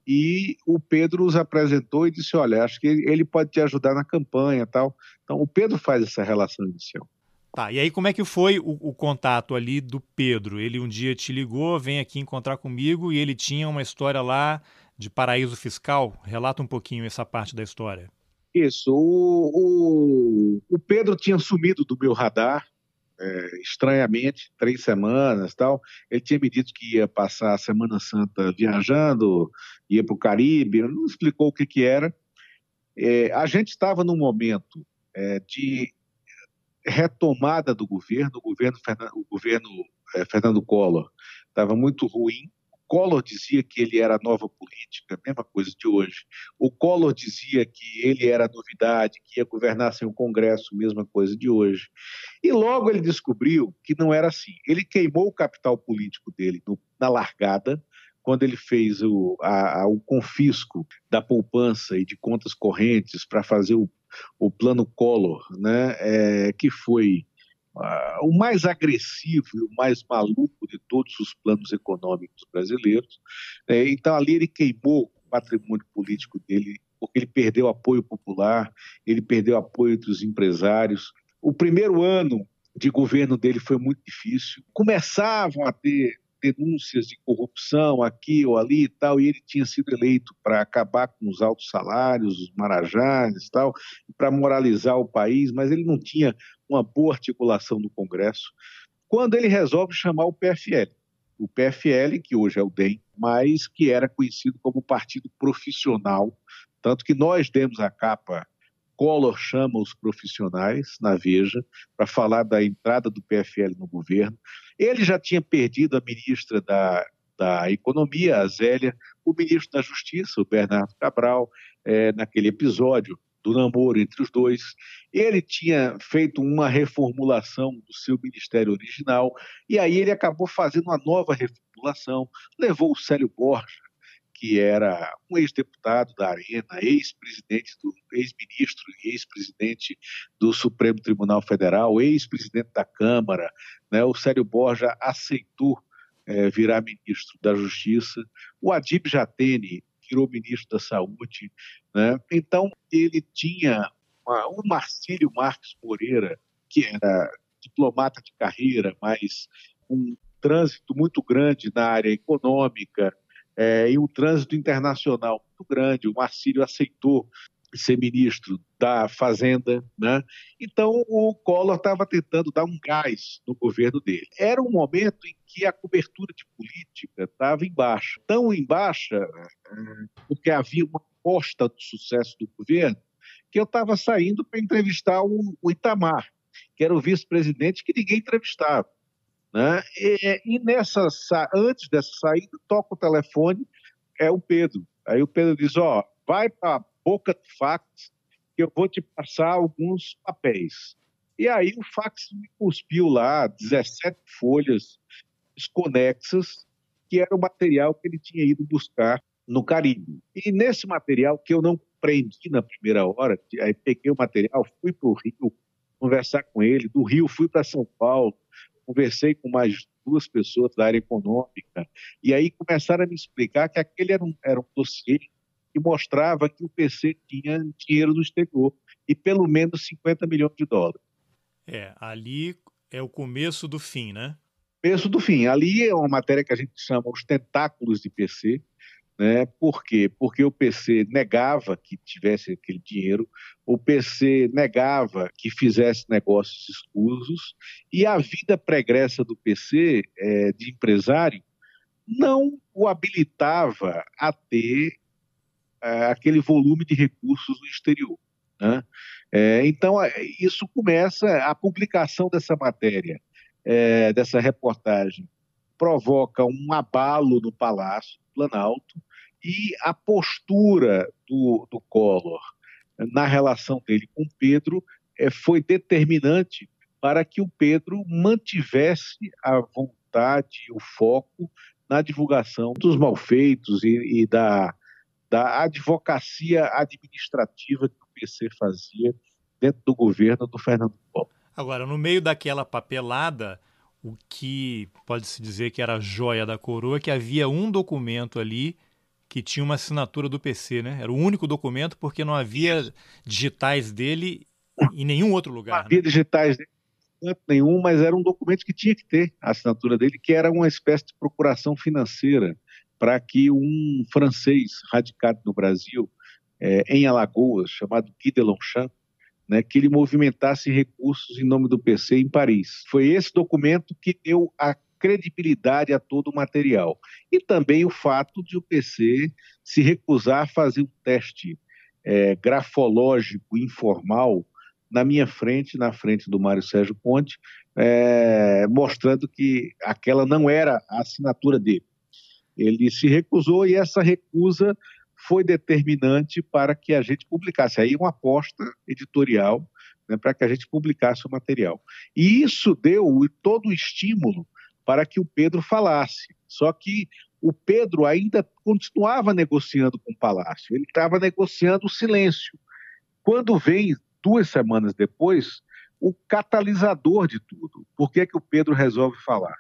e o Pedro os apresentou e disse: Olha, acho que ele pode te ajudar na campanha tal. Então, o Pedro faz essa relação inicial. Tá, e aí como é que foi o, o, contato ali do Pedro? Ele um dia te ligou, vem aqui encontrar comigo e ele tinha uma história lá de paraíso fiscal. Relata um pouquinho essa parte da história. Isso, o, o, o Pedro tinha sumido do meu radar, é, estranhamente, três semanas tal. Ele tinha me dito que ia passar a Semana Santa viajando, ia para o Caribe, não explicou o que, que era. É, a gente estava num momento é, de retomada do governo, o governo, o governo é, Fernando Collor estava muito ruim, Collor dizia que ele era nova política, mesma coisa de hoje. O Collor dizia que ele era novidade, que ia governar sem o Congresso, mesma coisa de hoje. E logo ele descobriu que não era assim. Ele queimou o capital político dele no, na largada, quando ele fez o, a, a, o confisco da poupança e de contas correntes para fazer o, o plano Collor, né, é, que foi uh, o mais agressivo e o mais maluco de todos os planos econômicos brasileiros. É, então, ali ele queimou o patrimônio político dele, porque ele perdeu apoio popular, ele perdeu apoio dos empresários. O primeiro ano de governo dele foi muito difícil. Começavam a ter denúncias de corrupção aqui ou ali e tal, e ele tinha sido eleito para acabar com os altos salários, os marajás e tal, para moralizar o país, mas ele não tinha uma boa articulação no Congresso. Quando ele resolve chamar o PFL, o PFL, que hoje é o DEM, mas que era conhecido como Partido Profissional, tanto que nós demos a capa Collor chama os profissionais na Veja para falar da entrada do PFL no governo. Ele já tinha perdido a ministra da, da Economia, a Zélia, o ministro da Justiça, o Bernardo Cabral, é, naquele episódio do namoro entre os dois. Ele tinha feito uma reformulação do seu ministério original e aí ele acabou fazendo uma nova reformulação, levou o Célio Borja que era um ex-deputado da Arena, ex-presidente do ex-ministro e ex-presidente do Supremo Tribunal Federal, ex-presidente da Câmara, né? O Célio Borja aceitou é, virar ministro da Justiça. O Adib Jatene virou ministro da Saúde, né? Então ele tinha uma, o Marcílio Marques Moreira, que era diplomata de carreira, mas um trânsito muito grande na área econômica, é, e um trânsito internacional muito grande. O Marcílio aceitou ser ministro da Fazenda, né? Então o Collor estava tentando dar um gás no governo dele. Era um momento em que a cobertura de política estava em baixa, tão em baixa é, porque havia uma aposta do sucesso do governo que eu estava saindo para entrevistar o Itamar, que era o vice-presidente que ninguém entrevistava. Né? E, e nessa, antes dessa saída, toca o telefone, é o Pedro. Aí o Pedro diz: Ó, vai para a boca do fax, que eu vou te passar alguns papéis. E aí o fax me cuspiu lá 17 folhas desconexas, que era o material que ele tinha ido buscar no Caribe. E nesse material, que eu não compreendi na primeira hora, aí peguei o material, fui para o Rio conversar com ele, do Rio fui para São Paulo, conversei com mais duas pessoas da área econômica, e aí começaram a me explicar que aquele era um, era um dossiê que mostrava que o PC tinha dinheiro no exterior, e pelo menos 50 milhões de dólares. É, ali é o começo do fim, né? Começo do fim. Ali é uma matéria que a gente chama os tentáculos de PC, né? Por quê? Porque o PC negava que tivesse aquele dinheiro, o PC negava que fizesse negócios escusos, e a vida pregressa do PC, é, de empresário, não o habilitava a ter é, aquele volume de recursos no exterior. Né? É, então, é, isso começa, a publicação dessa matéria, é, dessa reportagem, provoca um abalo no Palácio Planalto, e a postura do, do Collor na relação dele com Pedro é, foi determinante para que o Pedro mantivesse a vontade, o foco na divulgação dos malfeitos e, e da, da advocacia administrativa que o PC fazia dentro do governo do Fernando Collor. Agora, no meio daquela papelada, o que pode-se dizer que era a joia da coroa, é que havia um documento ali que tinha uma assinatura do PC, né? Era o único documento porque não havia digitais dele em nenhum outro lugar. Não havia né? digitais dele nenhum, mas era um documento que tinha que ter a assinatura dele, que era uma espécie de procuração financeira para que um francês radicado no Brasil, é, em Alagoas, chamado Guy de Longchamp, né, que ele movimentasse recursos em nome do PC em Paris. Foi esse documento que deu a credibilidade a todo o material. E também o fato de o PC se recusar a fazer um teste é, grafológico informal na minha frente, na frente do Mário Sérgio Ponte, é, mostrando que aquela não era a assinatura dele. Ele se recusou e essa recusa foi determinante para que a gente publicasse. Aí uma aposta editorial né, para que a gente publicasse o material. E isso deu todo o estímulo para que o Pedro falasse. Só que o Pedro ainda continuava negociando com o Palácio, ele estava negociando o silêncio. quando vem duas semanas depois, o catalisador de tudo. Por que, que o Pedro resolve falar?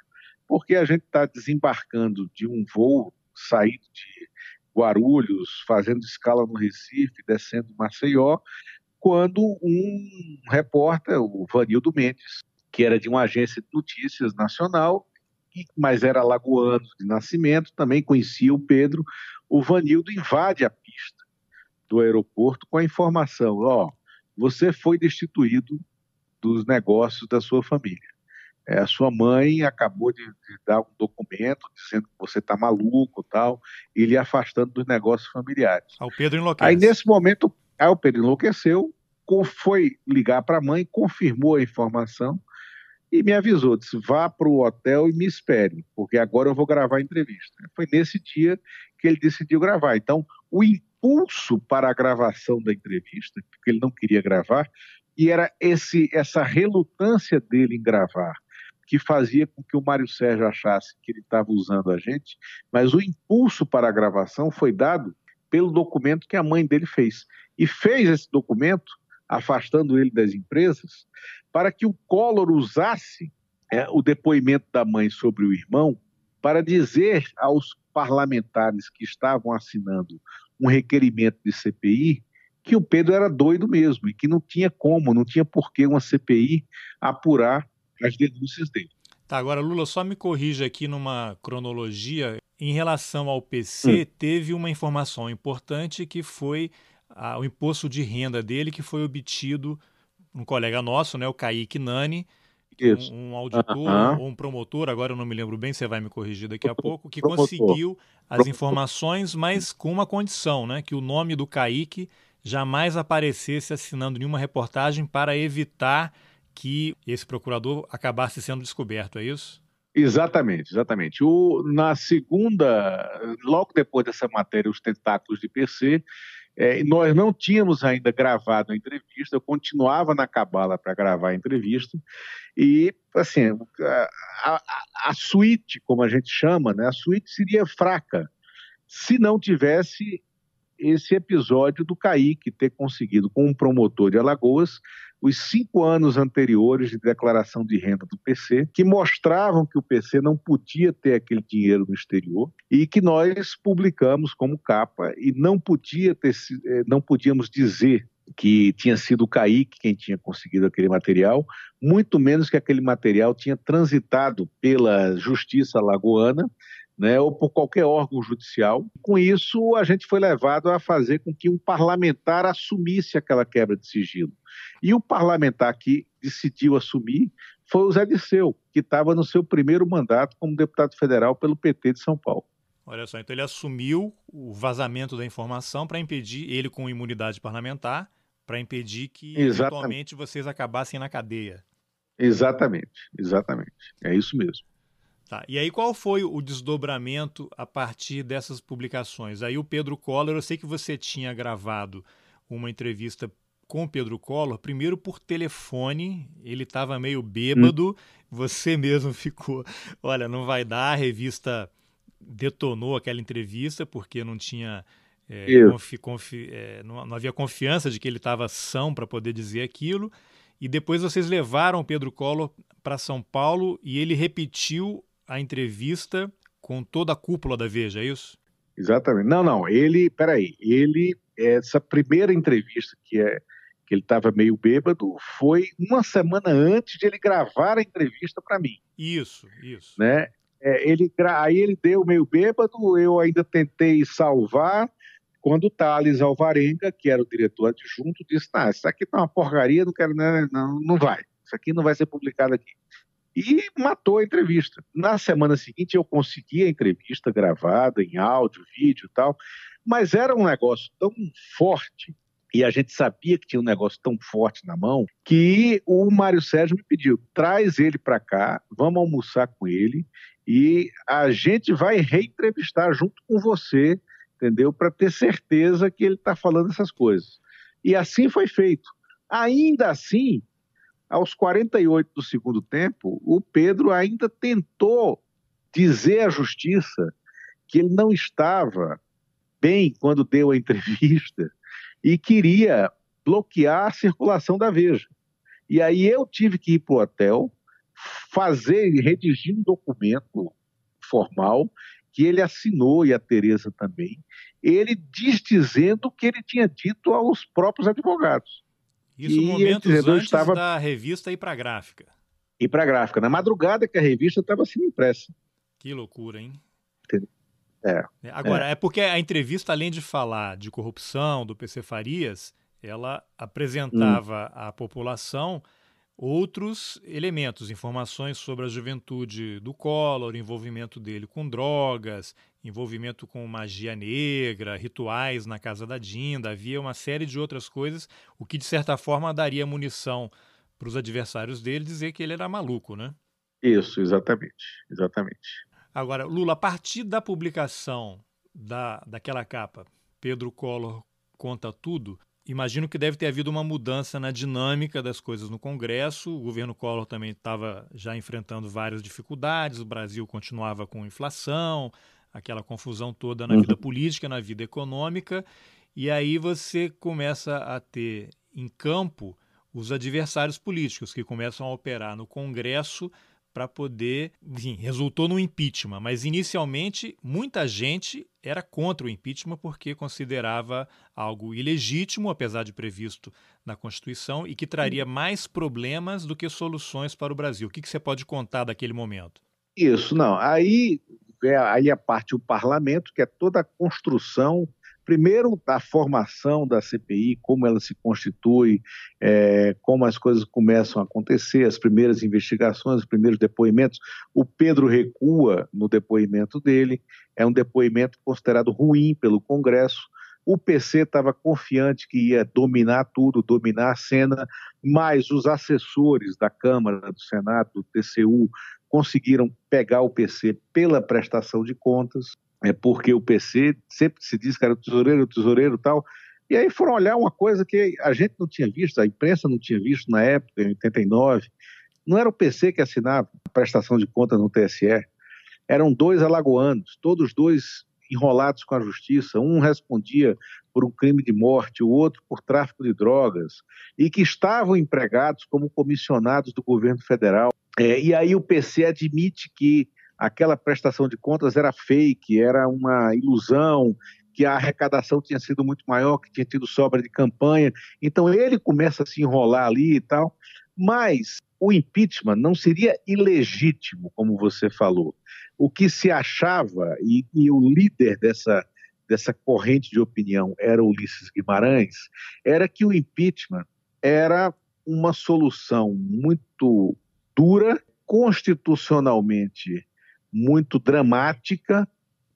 Porque a gente está desembarcando de um voo saído de Guarulhos, fazendo escala no Recife, descendo Maceió, quando um repórter, o Vanildo Mendes, que era de uma agência de notícias nacional, mas era lagoano de nascimento, também conhecia o Pedro, o Vanildo invade a pista do aeroporto com a informação: ó, oh, você foi destituído dos negócios da sua família. É, a sua mãe acabou de, de, dar um documento dizendo que você está maluco tal, e lhe afastando dos negócios familiares. O Pedro enlouqueceu. Aí, nesse momento, aí o Pedro enlouqueceu, foi ligar para a mãe, confirmou a informação e me avisou, disse, vá para o hotel e me espere, porque agora eu vou gravar a entrevista. Foi nesse dia que ele decidiu gravar. Então, o impulso para a gravação da entrevista, porque ele não queria gravar, e era esse, essa relutância dele em gravar, que fazia com que o Mário Sérgio achasse que ele estava usando a gente, mas o impulso para a gravação foi dado pelo documento que a mãe dele fez. E fez esse documento, afastando ele das empresas, para que o Collor usasse é, o depoimento da mãe sobre o irmão para dizer aos parlamentares que estavam assinando um requerimento de CPI que o Pedro era doido mesmo e que não tinha como, não tinha porquê uma CPI apurar as denúncias dele. Tá, agora, Lula, só me corrija aqui numa cronologia. Em relação ao PC, hum. teve uma informação importante que foi a, o imposto de renda dele, que foi obtido um colega nosso, né, o Kaique Nani, um, um, auditor ou um promotor, agora eu não me lembro bem, você vai me corrigir daqui a pouco, que promotor. conseguiu as promotor. informações, mas com uma condição, né, que o nome do Kaique jamais aparecesse assinando nenhuma reportagem para evitar que esse procurador acabasse sendo descoberto, é isso? Exatamente, exatamente. O, na segunda, logo depois dessa matéria, os tentáculos de PC, é, nós não tínhamos ainda gravado a entrevista, eu continuava na cabala para gravar a entrevista, e, assim, a, a, a, suíte, como a gente chama, né, a suíte seria fraca se não tivesse esse episódio do Kaique ter conseguido, com um promotor de Alagoas, os cinco anos anteriores de declaração de renda do PC, que mostravam que o PC não podia ter aquele dinheiro no exterior e que nós publicamos como capa e não podia ter, eh, não podíamos dizer que tinha sido o Kaique quem tinha conseguido aquele material, muito menos que aquele material tinha transitado pela justiça lagoana né, ou por qualquer órgão judicial. Com isso, a gente foi levado a fazer com que um parlamentar assumisse aquela quebra de sigilo. E o parlamentar que decidiu assumir foi o Zé Disseu, que estava no seu primeiro mandato como deputado federal pelo PT de São Paulo. Olha só, então ele assumiu o vazamento da informação para impedir, ele com imunidade parlamentar, para impedir que exatamente. eventualmente vocês acabassem na cadeia. Exatamente, exatamente. É isso mesmo. Tá. E aí qual foi o desdobramento a partir dessas publicações? Aí o Pedro Collor, eu sei que você tinha gravado uma entrevista com o Pedro Collor, primeiro por telefone, ele estava meio bêbado, hum. você mesmo ficou, olha, não vai dar, a revista detonou aquela entrevista porque não tinha é, confi, confi, é, não, não, havia confiança de que ele estava são para poder dizer aquilo. E depois vocês levaram o Pedro Collor para São Paulo e ele repetiu a entrevista com toda a cúpula da Veja, é isso? Exatamente. Não, não, ele, peraí, ele, essa primeira entrevista que é que ele estava meio bêbado, foi uma semana antes de ele gravar a entrevista para mim. Isso, isso. Né? É, ele, aí ele deu meio bêbado, eu ainda tentei salvar, quando o Thales Alvarenga, que era o diretor adjunto, disse, tá, isso aqui tá uma porcaria, não quero, né, não, não vai, isso aqui não vai ser publicado aqui e matou a entrevista. Na semana seguinte eu consegui a entrevista gravada em áudio, vídeo e tal, mas era um negócio tão forte e a gente sabia que tinha um negócio tão forte na mão que o Mário Sérgio me pediu: traz ele para cá, vamos almoçar com ele e a gente vai reentrevistar junto com você, entendeu? Para ter certeza que ele está falando essas coisas. E assim foi feito. Ainda assim, aos 48 do segundo tempo, o Pedro ainda tentou dizer à justiça que ele não estava bem quando deu a entrevista e queria bloquear a circulação da Veja. E aí eu tive que ir para o hotel, fazer, redigir um documento formal que ele assinou e a Tereza também, ele diz dizendo o que ele tinha dito aos próprios advogados. Isso e momentos antes estava... da revista ir para a gráfica. Ir para a gráfica. Na madrugada que a revista estava sendo impressa. Que loucura, hein? É. é. Agora, é. é porque a entrevista, além de falar de corrupção, do PC Farias, ela apresentava hum. à população outros elementos, informações sobre a juventude do Collor, envolvimento dele com drogas, envolvimento com magia negra, rituais na casa da Dinda, havia uma série de outras coisas, o que de certa forma daria munição para os adversários dele dizer que ele era maluco, né? Isso, exatamente, exatamente. Agora, Lula, a partir da publicação da, daquela capa, Pedro Collor conta tudo, imagino que deve ter havido uma mudança na dinâmica das coisas no Congresso. O governo Collor também estava já enfrentando várias dificuldades, o Brasil continuava com inflação, aquela confusão toda na uhum. vida política, na vida econômica. E aí você começa a ter em campo os adversários políticos que começam a operar no Congresso para poder. Enfim, resultou no impeachment, mas inicialmente muita gente era contra o impeachment porque considerava algo ilegítimo, apesar de previsto na Constituição, e que traria mais problemas do que soluções para o Brasil. O que, que você pode contar daquele momento? Isso, não. Aí, é, aí a parte do parlamento, que é toda a construção primeiro da formação da CPI, como ela se constitui, é, como as coisas começam a acontecer, as primeiras investigações, os primeiros depoimentos. O Pedro recua no depoimento dele, é um depoimento considerado ruim pelo Congresso. O PC estava confiante que ia dominar tudo, dominar a cena, mas os assessores da Câmara, do Senado, do TCU, conseguiram pegar o PC pela prestação de contas é porque o PC sempre se diz que era o tesoureiro, o tesoureiro tal. E aí foram olhar uma coisa que a gente não tinha visto, a imprensa não tinha visto na época, em 89. Não era o PC que assinava a prestação de contas no TSE. Eram dois alagoanos, todos dois enrolados com a justiça. Um respondia por um crime de morte, o outro por tráfico de drogas, e que estavam empregados como comissionados do governo federal. É, e aí o PC admite que aquela prestação de contas era fake, era uma ilusão, que a arrecadação tinha sido muito maior, que tinha tido sobra de campanha. Então ele começa a se enrolar ali e tal. Mas o impeachment não seria ilegítimo, como você falou. O que se achava, e, e o líder dessa, dessa corrente de opinião era Ulisses Guimarães, era que o impeachment era uma solução muito dura, constitucionalmente muito dramática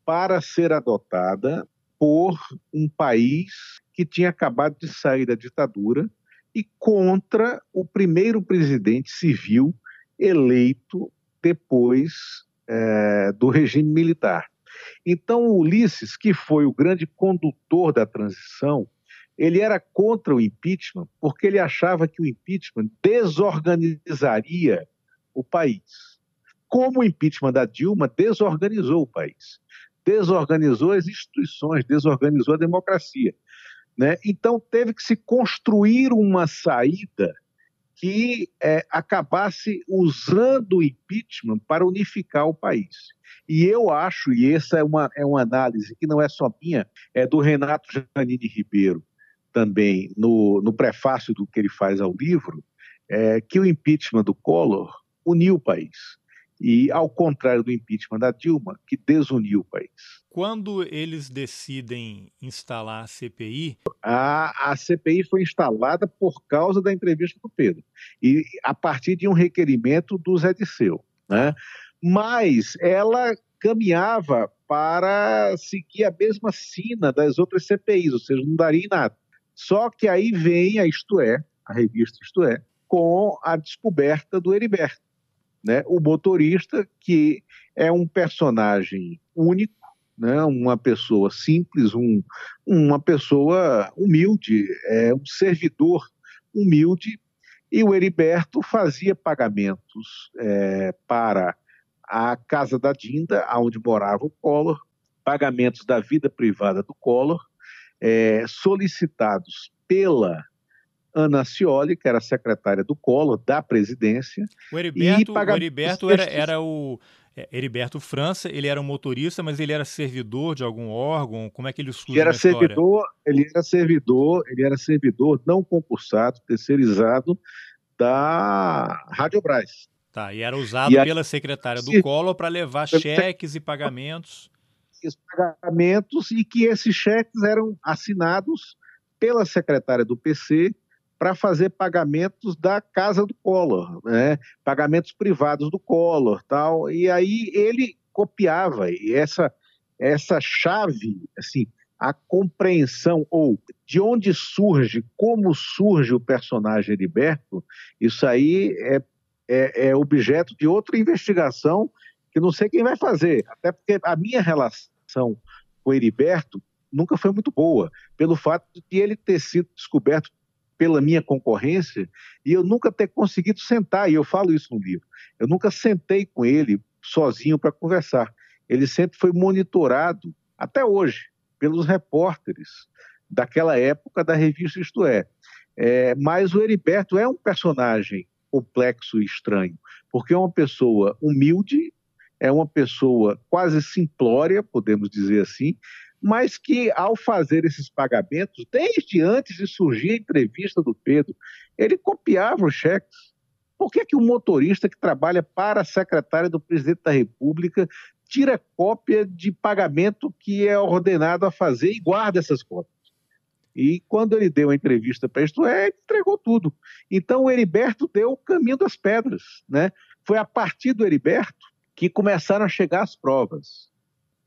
para ser adotada por um país que tinha acabado de sair da ditadura e contra o primeiro presidente civil eleito depois é, do regime militar. Então, Ulisses, que foi o grande condutor da transição, ele era contra o impeachment porque ele achava que o impeachment desorganizaria o país como o impeachment da Dilma desorganizou o país, desorganizou as instituições, desorganizou a democracia. Né? Então, teve que se construir uma saída que é, acabasse usando o impeachment para unificar o país. E eu acho, e essa é uma, é uma análise que não é só minha, é do Renato Janine Ribeiro, também no, no prefácio do que ele faz ao livro, é, que o impeachment do Collor uniu o país. E ao contrário do impeachment da Dilma, que desuniu o país. Quando eles decidem instalar a CPI? A, a CPI foi instalada por causa da entrevista do Pedro. E a partir de um requerimento do Zé Disseu. Né? Mas ela caminhava para seguir a mesma sina das outras CPIs, ou seja, não daria em nada. Só que aí vem a Isto É, a revista Isto É, com a descoberta do Heriberto né? O motorista, que é um personagem único, né? uma pessoa simples, um, uma pessoa humilde, é um servidor humilde, e o Heriberto fazia pagamentos é, para a casa da Dinda, onde morava o Collor, pagamentos da vida privada do Collor, é, solicitados pela Ana Cioli, que era secretária do Collor, da presidência. O Heriberto, o Heriberto era, era o é, Heriberto França, ele era um motorista, mas ele era servidor de algum órgão? Como é que ele surge ele era servidor, Ele era servidor, ele era servidor não concursado, terceirizado da Rádio Brás. Tá, e era usado e pela secretária do Collor para levar cheques e pagamentos. Os pagamentos e que esses cheques eram assinados pela secretária do PC para fazer pagamentos da casa do Collor, né? pagamentos privados do Collor, tal. E aí ele copiava e essa essa chave, assim, a compreensão ou de onde surge, como surge o personagem Heriberto, isso aí é, é, é objeto de outra investigação que não sei quem vai fazer, até porque a minha relação com Heriberto nunca foi muito boa, pelo fato de ele ter sido descoberto pela minha concorrência e eu nunca ter conseguido sentar, e eu falo isso no livro, eu nunca sentei com ele sozinho para conversar. Ele sempre foi monitorado, até hoje, pelos repórteres daquela época da revista Isto é. é mas o Heriberto é um personagem complexo e estranho, porque é uma pessoa humilde, é uma pessoa quase simplória, podemos dizer assim, mas que ao fazer esses pagamentos, desde antes de surgir a entrevista do Pedro, ele copiava os cheques. Por que, que o motorista que trabalha para a secretária do presidente da República tira cópia de pagamento que é ordenado a fazer e guarda essas cópias? E quando ele deu a entrevista para isto é, ele entregou tudo. Então o Heriberto deu o caminho das pedras. Né? Foi a partir do Heriberto que começaram a chegar as provas.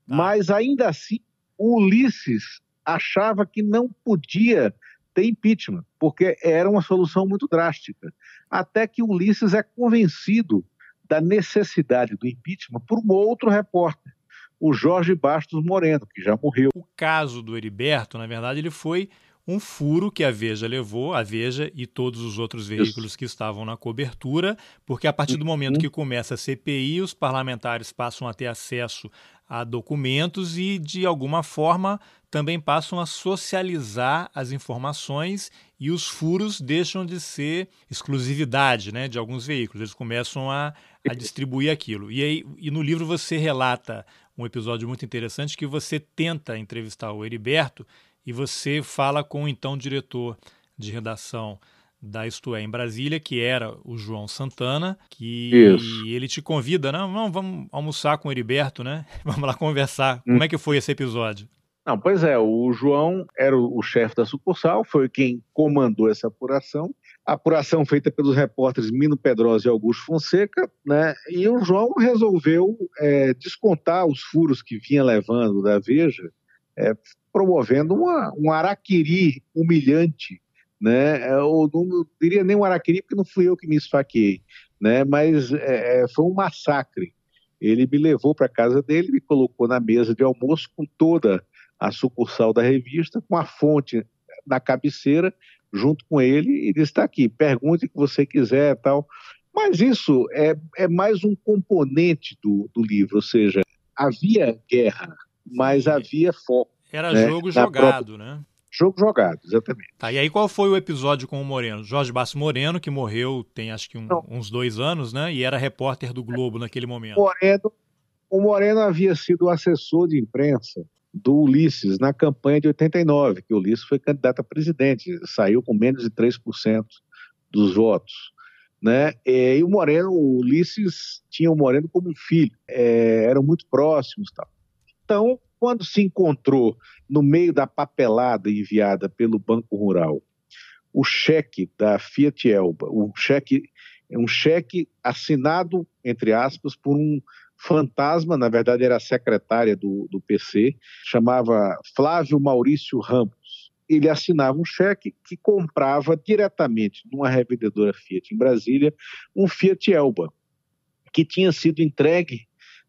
Ah. Mas ainda assim, o Ulisses achava que não podia ter impeachment, porque era uma solução muito drástica. Até que o Ulisses é convencido da necessidade do impeachment por um outro repórter, o Jorge Bastos Moreno, que já morreu. O caso do Heriberto, na verdade, ele foi um furo que a Veja levou, a Veja e todos os outros veículos que estavam na cobertura, porque a partir do momento uhum. que começa a CPI, os parlamentares passam a ter acesso a documentos e, de alguma forma, também passam a socializar as informações e os furos deixam de ser exclusividade né, de alguns veículos, eles começam a, a distribuir aquilo. E, aí, e no livro você relata um episódio muito interessante que você tenta entrevistar o Heriberto e você fala com o então diretor de redação da Isto É em Brasília, que era o João Santana, que Isso. ele te convida, não, não, vamos almoçar com o Heriberto, né? Vamos lá conversar. Hum. Como é que foi esse episódio? Não, pois é, o João era o, o chefe da sucursal, foi quem comandou essa apuração. A apuração feita pelos repórteres Mino Pedrosa e Augusto Fonseca, né? E o João resolveu é, descontar os furos que vinha levando da Veja, é, promovendo uma, um araquiri humilhante, né? Eu não diria nem um araquiri, porque não fui eu que me esfaqueei, né? Mas é, é foi um massacre. Ele me levou para casa dele, me colocou na mesa de almoço com toda a sucursal da revista, com a fonte na cabeceira, junto com ele, e disse: está aqui, pergunte o que você quiser tal. Mas isso é, é mais um componente do, do livro, ou seja, havia guerra, mas havia foco. Era né? jogo jogado, própria... né? Jogo jogado, exatamente. Tá, e aí qual foi o episódio com o Moreno? Jorge Basso Moreno, que morreu tem acho que um, uns dois anos, né? E era repórter do Globo naquele momento. Moreno, o Moreno havia sido assessor de imprensa do Ulisses na campanha de 89, que o Ulisses foi candidato a presidente, saiu com menos de 3% dos votos. Né? E o Moreno, o Ulisses tinha o Moreno como filho, é, eram muito próximos. Tal. Então, quando se encontrou no meio da papelada enviada pelo Banco Rural o cheque da Fiat Elba, um cheque, um cheque assinado, entre aspas, por um fantasma, na verdade era a secretária do, do PC, chamava Flávio Maurício Ramos. Ele assinava um cheque que comprava diretamente numa revendedora Fiat em Brasília um Fiat Elba, que tinha sido entregue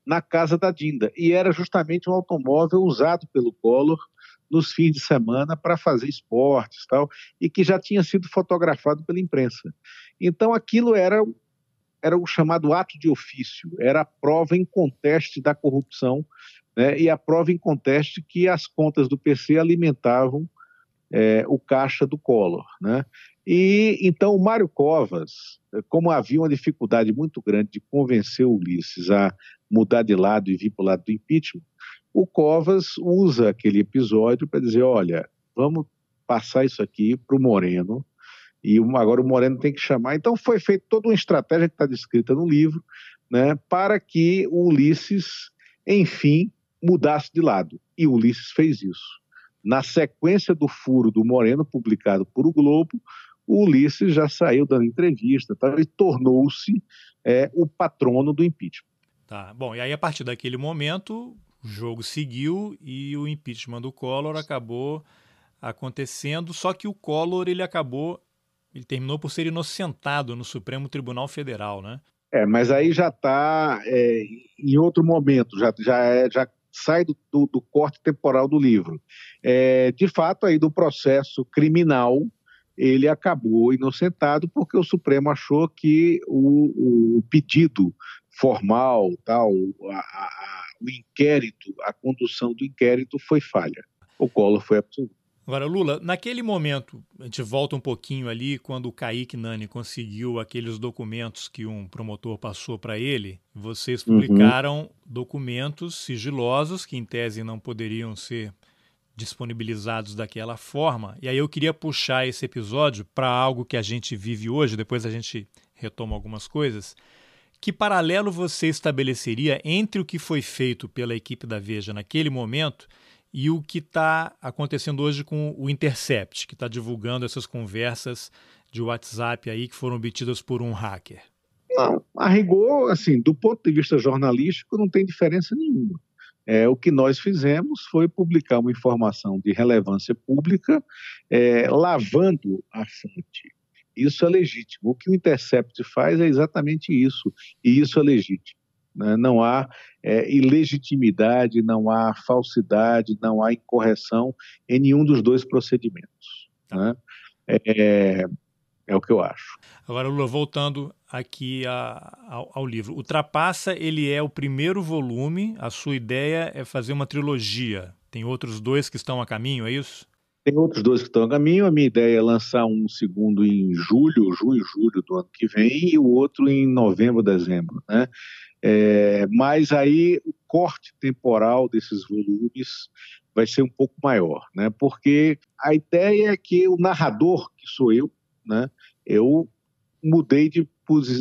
na casa da Dinda. E era justamente um automóvel usado pelo Collor nos fins de semana para fazer esportes tal, e que já tinha sido fotografado pela imprensa. Então aquilo era era o chamado ato de ofício, era a prova em conteste da corrupção né, e a prova em conteste que as contas do PC alimentavam é, o caixa do Collor. Né? E então o Mário Covas, como havia uma dificuldade muito grande de convencer o Ulisses a mudar de lado e vir para o lado do impeachment, o Covas usa aquele episódio para dizer: olha, vamos passar isso aqui para o Moreno, e agora o Moreno tem que chamar. Então foi feita toda uma estratégia que está descrita no livro, né, para que o Ulisses, enfim, mudasse de lado. E o Ulisses fez isso. Na sequência do furo do Moreno, publicado por o Globo, o Ulisses já saiu dando entrevista tá, e tornou-se é, o patrono do impeachment. Tá, bom, e aí a partir daquele momento, o jogo seguiu e o impeachment do Collor acabou acontecendo, só que o Collor ele acabou, ele terminou por ser inocentado no Supremo Tribunal Federal, né? É, mas aí já está é, em outro momento, já, já, é, já sai do, do, do, corte temporal do livro. É, de fato, aí do processo criminal, ele acabou inocentado porque o Supremo achou que o, o pedido formal, tal, a, a, o inquérito, a condução do inquérito foi falha. O Collor foi absoluto. Agora, Lula, naquele momento, a gente volta um pouquinho ali, quando o Kaique Nani conseguiu aqueles documentos que um promotor passou para ele, vocês uhum. publicaram uhum. documentos sigilosos que, em tese, não poderiam ser disponibilizados daquela forma. E aí eu queria puxar esse episódio para algo que a gente vive hoje, depois a gente retoma algumas coisas. Que paralelo você estabeleceria entre o que foi feito pela equipe da Veja naquele momento e o que está acontecendo hoje com o Intercept, que está divulgando essas conversas de WhatsApp aí que foram obtidas por um hacker? Não, a rigor, assim, do ponto de vista jornalístico, não tem diferença nenhuma. É, o que nós fizemos foi publicar uma informação de relevância pública, é, lavando a fonte. Isso é legítimo. O que o Intercept faz é exatamente isso, e isso é legítimo. Né? Não há é, ilegitimidade, não há falsidade, não há incorreção em nenhum dos dois procedimentos. Né? É, é, o que eu acho. Agora, Lula, voltando aqui a, ao, ao, livro. O Trapaça, ele é o primeiro volume, a sua ideia é fazer uma trilogia. Tem outros dois que estão a caminho, é isso? Tem outros dois que estão a caminho. A minha ideia é lançar um segundo em julho, junho, julho do ano que vem, e o outro em novembro, dezembro. Né? É, mas aí o corte temporal desses volumes vai ser um pouco maior, né? Porque a ideia é que o narrador, que sou eu, né? Eu mudei de,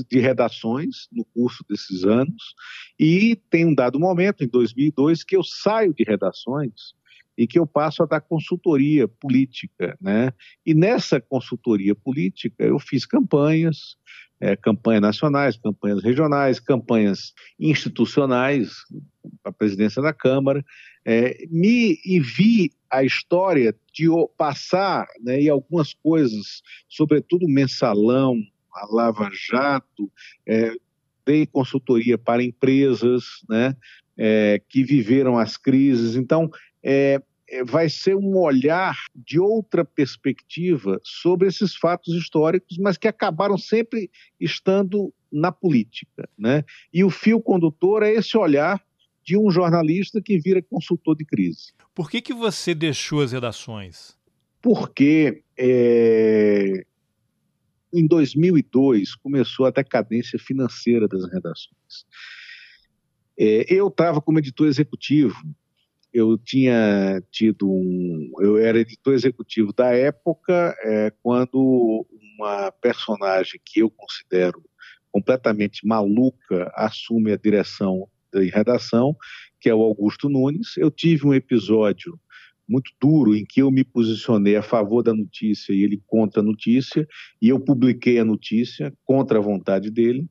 de redações no curso desses anos e tem um dado momento, em 2002, que eu saio de redações e que eu passo a dar consultoria política, né? E nessa consultoria política eu fiz campanhas, é, campanhas nacionais, campanhas regionais, campanhas institucionais, a presidência da Câmara, é, me e vi a história de passar, né, e algumas coisas, sobretudo o mensalão, a Lava Jato, é, dei consultoria para empresas, né, é, que viveram as crises. Então, é, vai ser um olhar de outra perspectiva sobre esses fatos históricos, mas que acabaram sempre estando na política. Né? E o fio condutor é esse olhar de um jornalista que vira consultor de crise. Por que, que você deixou as redações? Porque é, em 2002 começou a decadência financeira das redações. É, eu estava como editor executivo eu tinha tido um. Eu era editor executivo da época, é, quando uma personagem que eu considero completamente maluca assume a direção da redação, que é o Augusto Nunes. Eu tive um episódio muito duro em que eu me posicionei a favor da notícia e ele contra a notícia, e eu publiquei a notícia contra a vontade dele,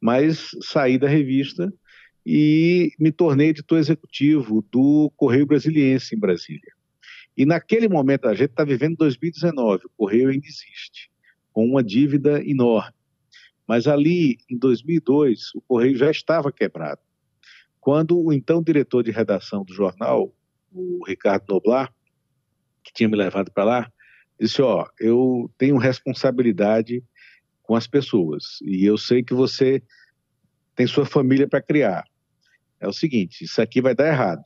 mas saí da revista e me tornei editor executivo do Correio Brasiliense em Brasília. E naquele momento, a gente está vivendo 2019, o Correio ainda existe, com uma dívida enorme. Mas ali, em 2002, o Correio já estava quebrado. Quando o então diretor de redação do jornal, o Ricardo Noblar, que tinha me levado para lá, disse: Ó, oh, eu tenho responsabilidade com as pessoas e eu sei que você tem sua família para criar é o seguinte: isso aqui vai dar errado.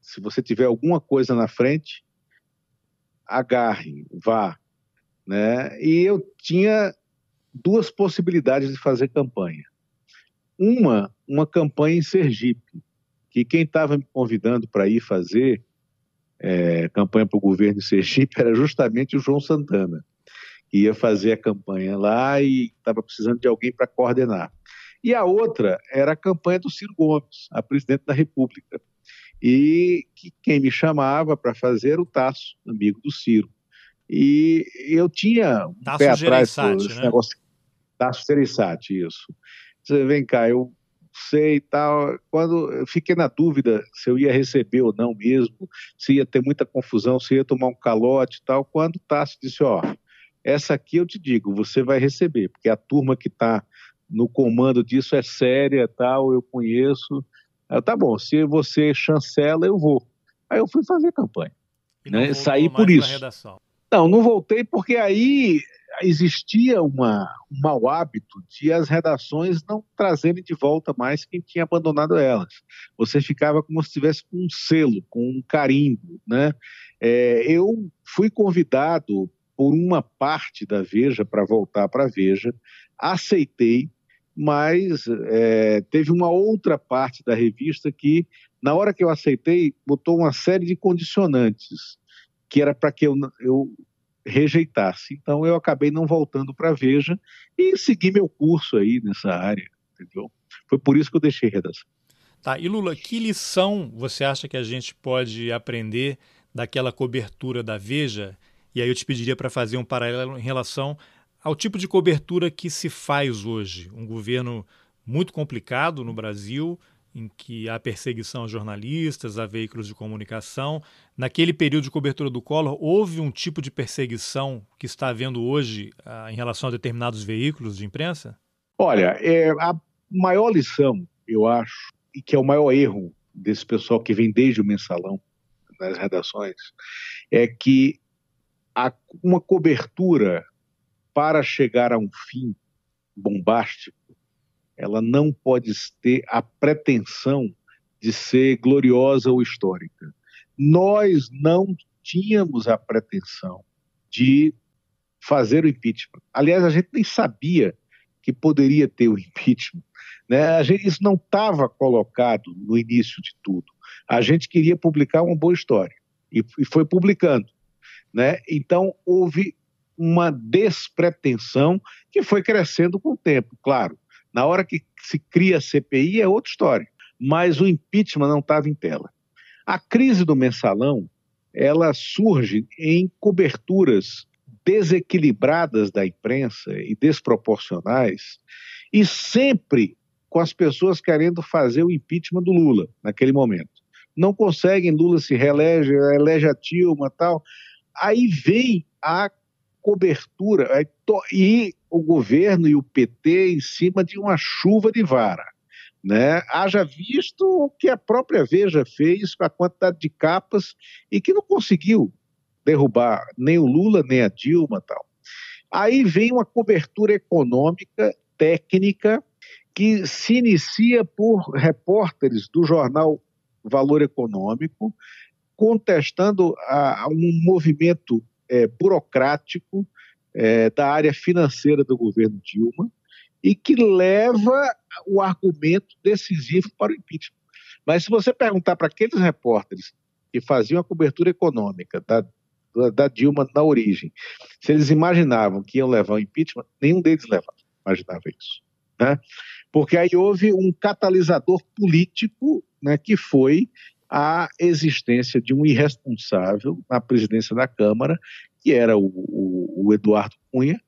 Se você tiver alguma coisa na frente, agarre, vá. né? E eu tinha duas possibilidades de fazer campanha. Uma, uma campanha em Sergipe, que quem estava me convidando para ir fazer é, campanha para o governo de Sergipe era justamente o João Santana, que ia fazer a campanha lá e estava precisando de alguém para coordenar. E a outra era a campanha do Ciro Gomes, a presidente da República. E que quem me chamava para fazer era o Tasso, amigo do Ciro. E eu tinha um Tasso pé atrás desse né? negócio. Tasso Gereissati, isso. Você vem cá, eu sei e tal. Quando eu fiquei na dúvida se eu ia receber ou não mesmo, se ia ter muita confusão, se ia tomar um calote e tal, quando o Tasso disse, ó, essa aqui eu te digo, você vai receber, porque a turma que está no comando disso é séria, tal, eu conheço. Eu, tá bom, se você chancela, eu vou. Aí eu fui fazer campanha. E né? Saí por isso. Não, não voltei porque aí existia uma, um mau hábito de as redações não trazerem de volta mais quem tinha abandonado elas. Você ficava como se tivesse com um selo, com um carimbo, né? É, eu fui convidado por uma parte da Veja para voltar para a Veja, aceitei, mas é, teve uma outra parte da revista que, na hora que eu aceitei, botou uma série de condicionantes, que era para que eu, eu rejeitasse. Então eu acabei não voltando para Veja e segui meu curso aí nessa área, entendeu? Foi por isso que eu deixei redação. Tá, e Lula, que lição você acha que a gente pode aprender daquela cobertura da Veja? E aí eu te pediria para fazer um paralelo em relação ao tipo de cobertura que se faz hoje. Um governo muito complicado no Brasil, em que há perseguição a jornalistas, a veículos de comunicação. Naquele período de cobertura do Collor, houve um tipo de perseguição que está havendo hoje ah, em relação a determinados veículos de imprensa? Olha, é, a maior lição, eu acho, e que é o maior erro desse pessoal que vem desde o mensalão nas redações, é que uma cobertura para chegar a um fim bombástico ela não pode ter a pretensão de ser gloriosa ou histórica. Nós não tínhamos a pretensão de fazer o impeachment. Aliás, a gente nem sabia que poderia ter o impeachment. Né? Gente, isso não estava colocado no início de tudo. A gente queria publicar uma boa história e, e foi publicando. Né? Então, houve uma despretensão que foi crescendo com o tempo, claro. Na hora que se cria a CPI é outra história, mas o impeachment não estava em tela. A crise do mensalão, ela surge em coberturas desequilibradas da imprensa e desproporcionais, e sempre com as pessoas querendo fazer o impeachment do Lula naquele momento. Não conseguem, Lula se reelege, elege a Dilma tal. Aí vem a cobertura e o governo e o PT em cima de uma chuva de vara. Né? Haja visto o que a própria Veja fez com a quantidade de capas e que não conseguiu derrubar nem o Lula, nem a Dilma tal. Aí vem uma cobertura econômica, técnica, que se inicia por repórteres do jornal Valor Econômico, contestando a, a um movimento é, burocrático é, da área financeira do governo Dilma e que leva o argumento decisivo para o impeachment. Mas se você perguntar para aqueles repórteres que faziam a cobertura econômica da, da Dilma na origem, se eles imaginavam que iam levar o impeachment, nenhum deles levava, imaginava isso. Né? Porque aí houve um catalisador político né, que foi a existência de um irresponsável na presidência da Câmara, que era o, o, o Eduardo Cunha,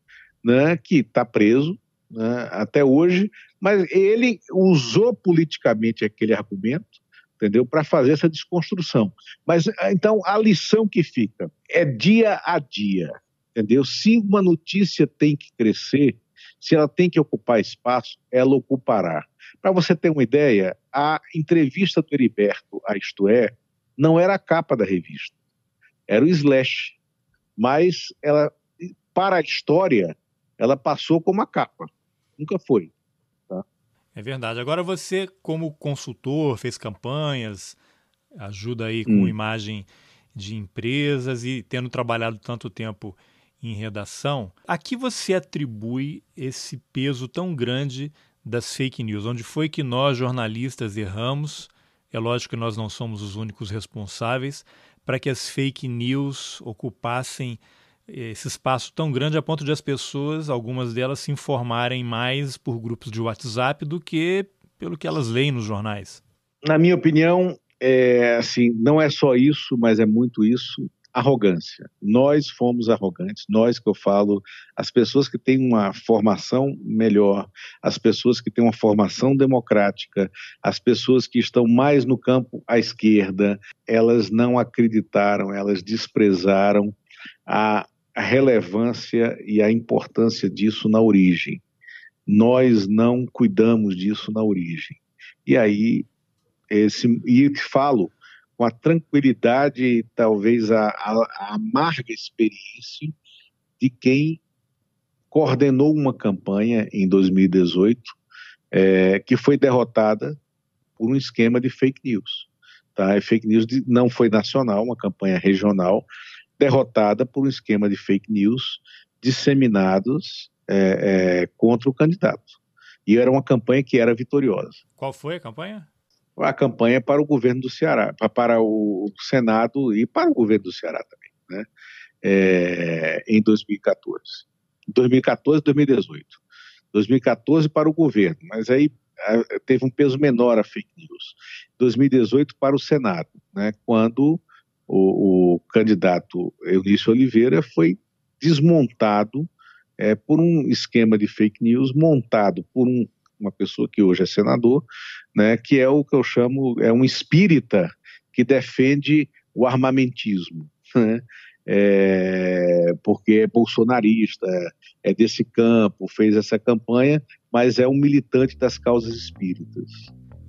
né, que está preso né, até hoje, mas ele usou politicamente aquele argumento, entendeu, para fazer essa desconstrução. Mas então a lição que fica é dia a dia, entendeu? Se uma notícia tem que crescer, se ela tem que ocupar espaço, ela ocupará. Para você ter uma ideia, a entrevista do Heriberto a Isto É não era a capa da revista, era o slash. Mas ela, para a história, ela passou como a capa. Nunca foi. Tá? É verdade. Agora você, como consultor, fez campanhas, ajuda aí com hum. imagem de empresas e tendo trabalhado tanto tempo em redação, a que você atribui esse peso tão grande das fake news? Onde foi que nós, jornalistas, erramos? É lógico que nós não somos os únicos responsáveis para que as fake news ocupassem esse espaço tão grande a ponto de as pessoas, algumas delas, se informarem mais por grupos de WhatsApp do que pelo que elas leem nos jornais. Na minha opinião, é, assim, não é só isso, mas é muito isso arrogância. Nós fomos arrogantes, nós que eu falo, as pessoas que têm uma formação melhor, as pessoas que têm uma formação democrática, as pessoas que estão mais no campo à esquerda, elas não acreditaram, elas desprezaram a, relevância e a importância disso na origem. Nós não cuidamos disso na origem. E aí, esse, e falo, com a tranquilidade talvez a, a, a amarga experiência de quem coordenou uma campanha em 2018 é, que foi derrotada por um esquema de fake news. Tá? Fake news de, não foi nacional, uma campanha regional, derrotada por um esquema de fake news disseminados é, é, contra o candidato. E era uma campanha que era vitoriosa. Qual foi a campanha? A campanha para o governo do Ceará, para o Senado e para o governo do Ceará também, né? É, em 2014. 2014, 2018. 2014 para o governo, mas aí teve um peso menor a fake news. 2018 para o Senado, né? Quando o, o candidato Eunício Oliveira foi desmontado é, por um esquema de fake news montado por um uma pessoa que hoje é senador, né, que é o que eu chamo, é um espírita que defende o armamentismo, né, é, porque é bolsonarista, é desse campo, fez essa campanha, mas é um militante das causas espíritas.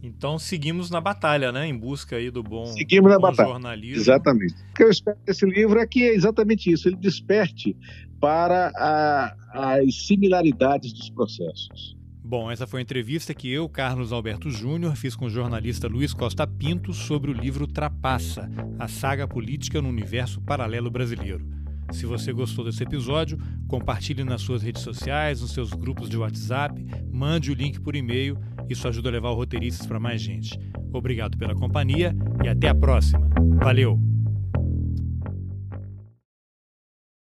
Então seguimos na batalha, né? Em busca aí do bom, seguimos na bom batalha. jornalismo. Exatamente. O que eu espero desse livro é que é exatamente isso, ele desperte para a, as similaridades dos processos. Bom, essa foi a entrevista que eu, Carlos Alberto Júnior, fiz com o jornalista Luiz Costa Pinto sobre o livro Trapaça, a saga política no universo paralelo brasileiro. Se você gostou desse episódio, compartilhe nas suas redes sociais, nos seus grupos de WhatsApp, mande o link por e-mail, isso ajuda a levar o roteiristas para mais gente. Obrigado pela companhia e até a próxima. Valeu!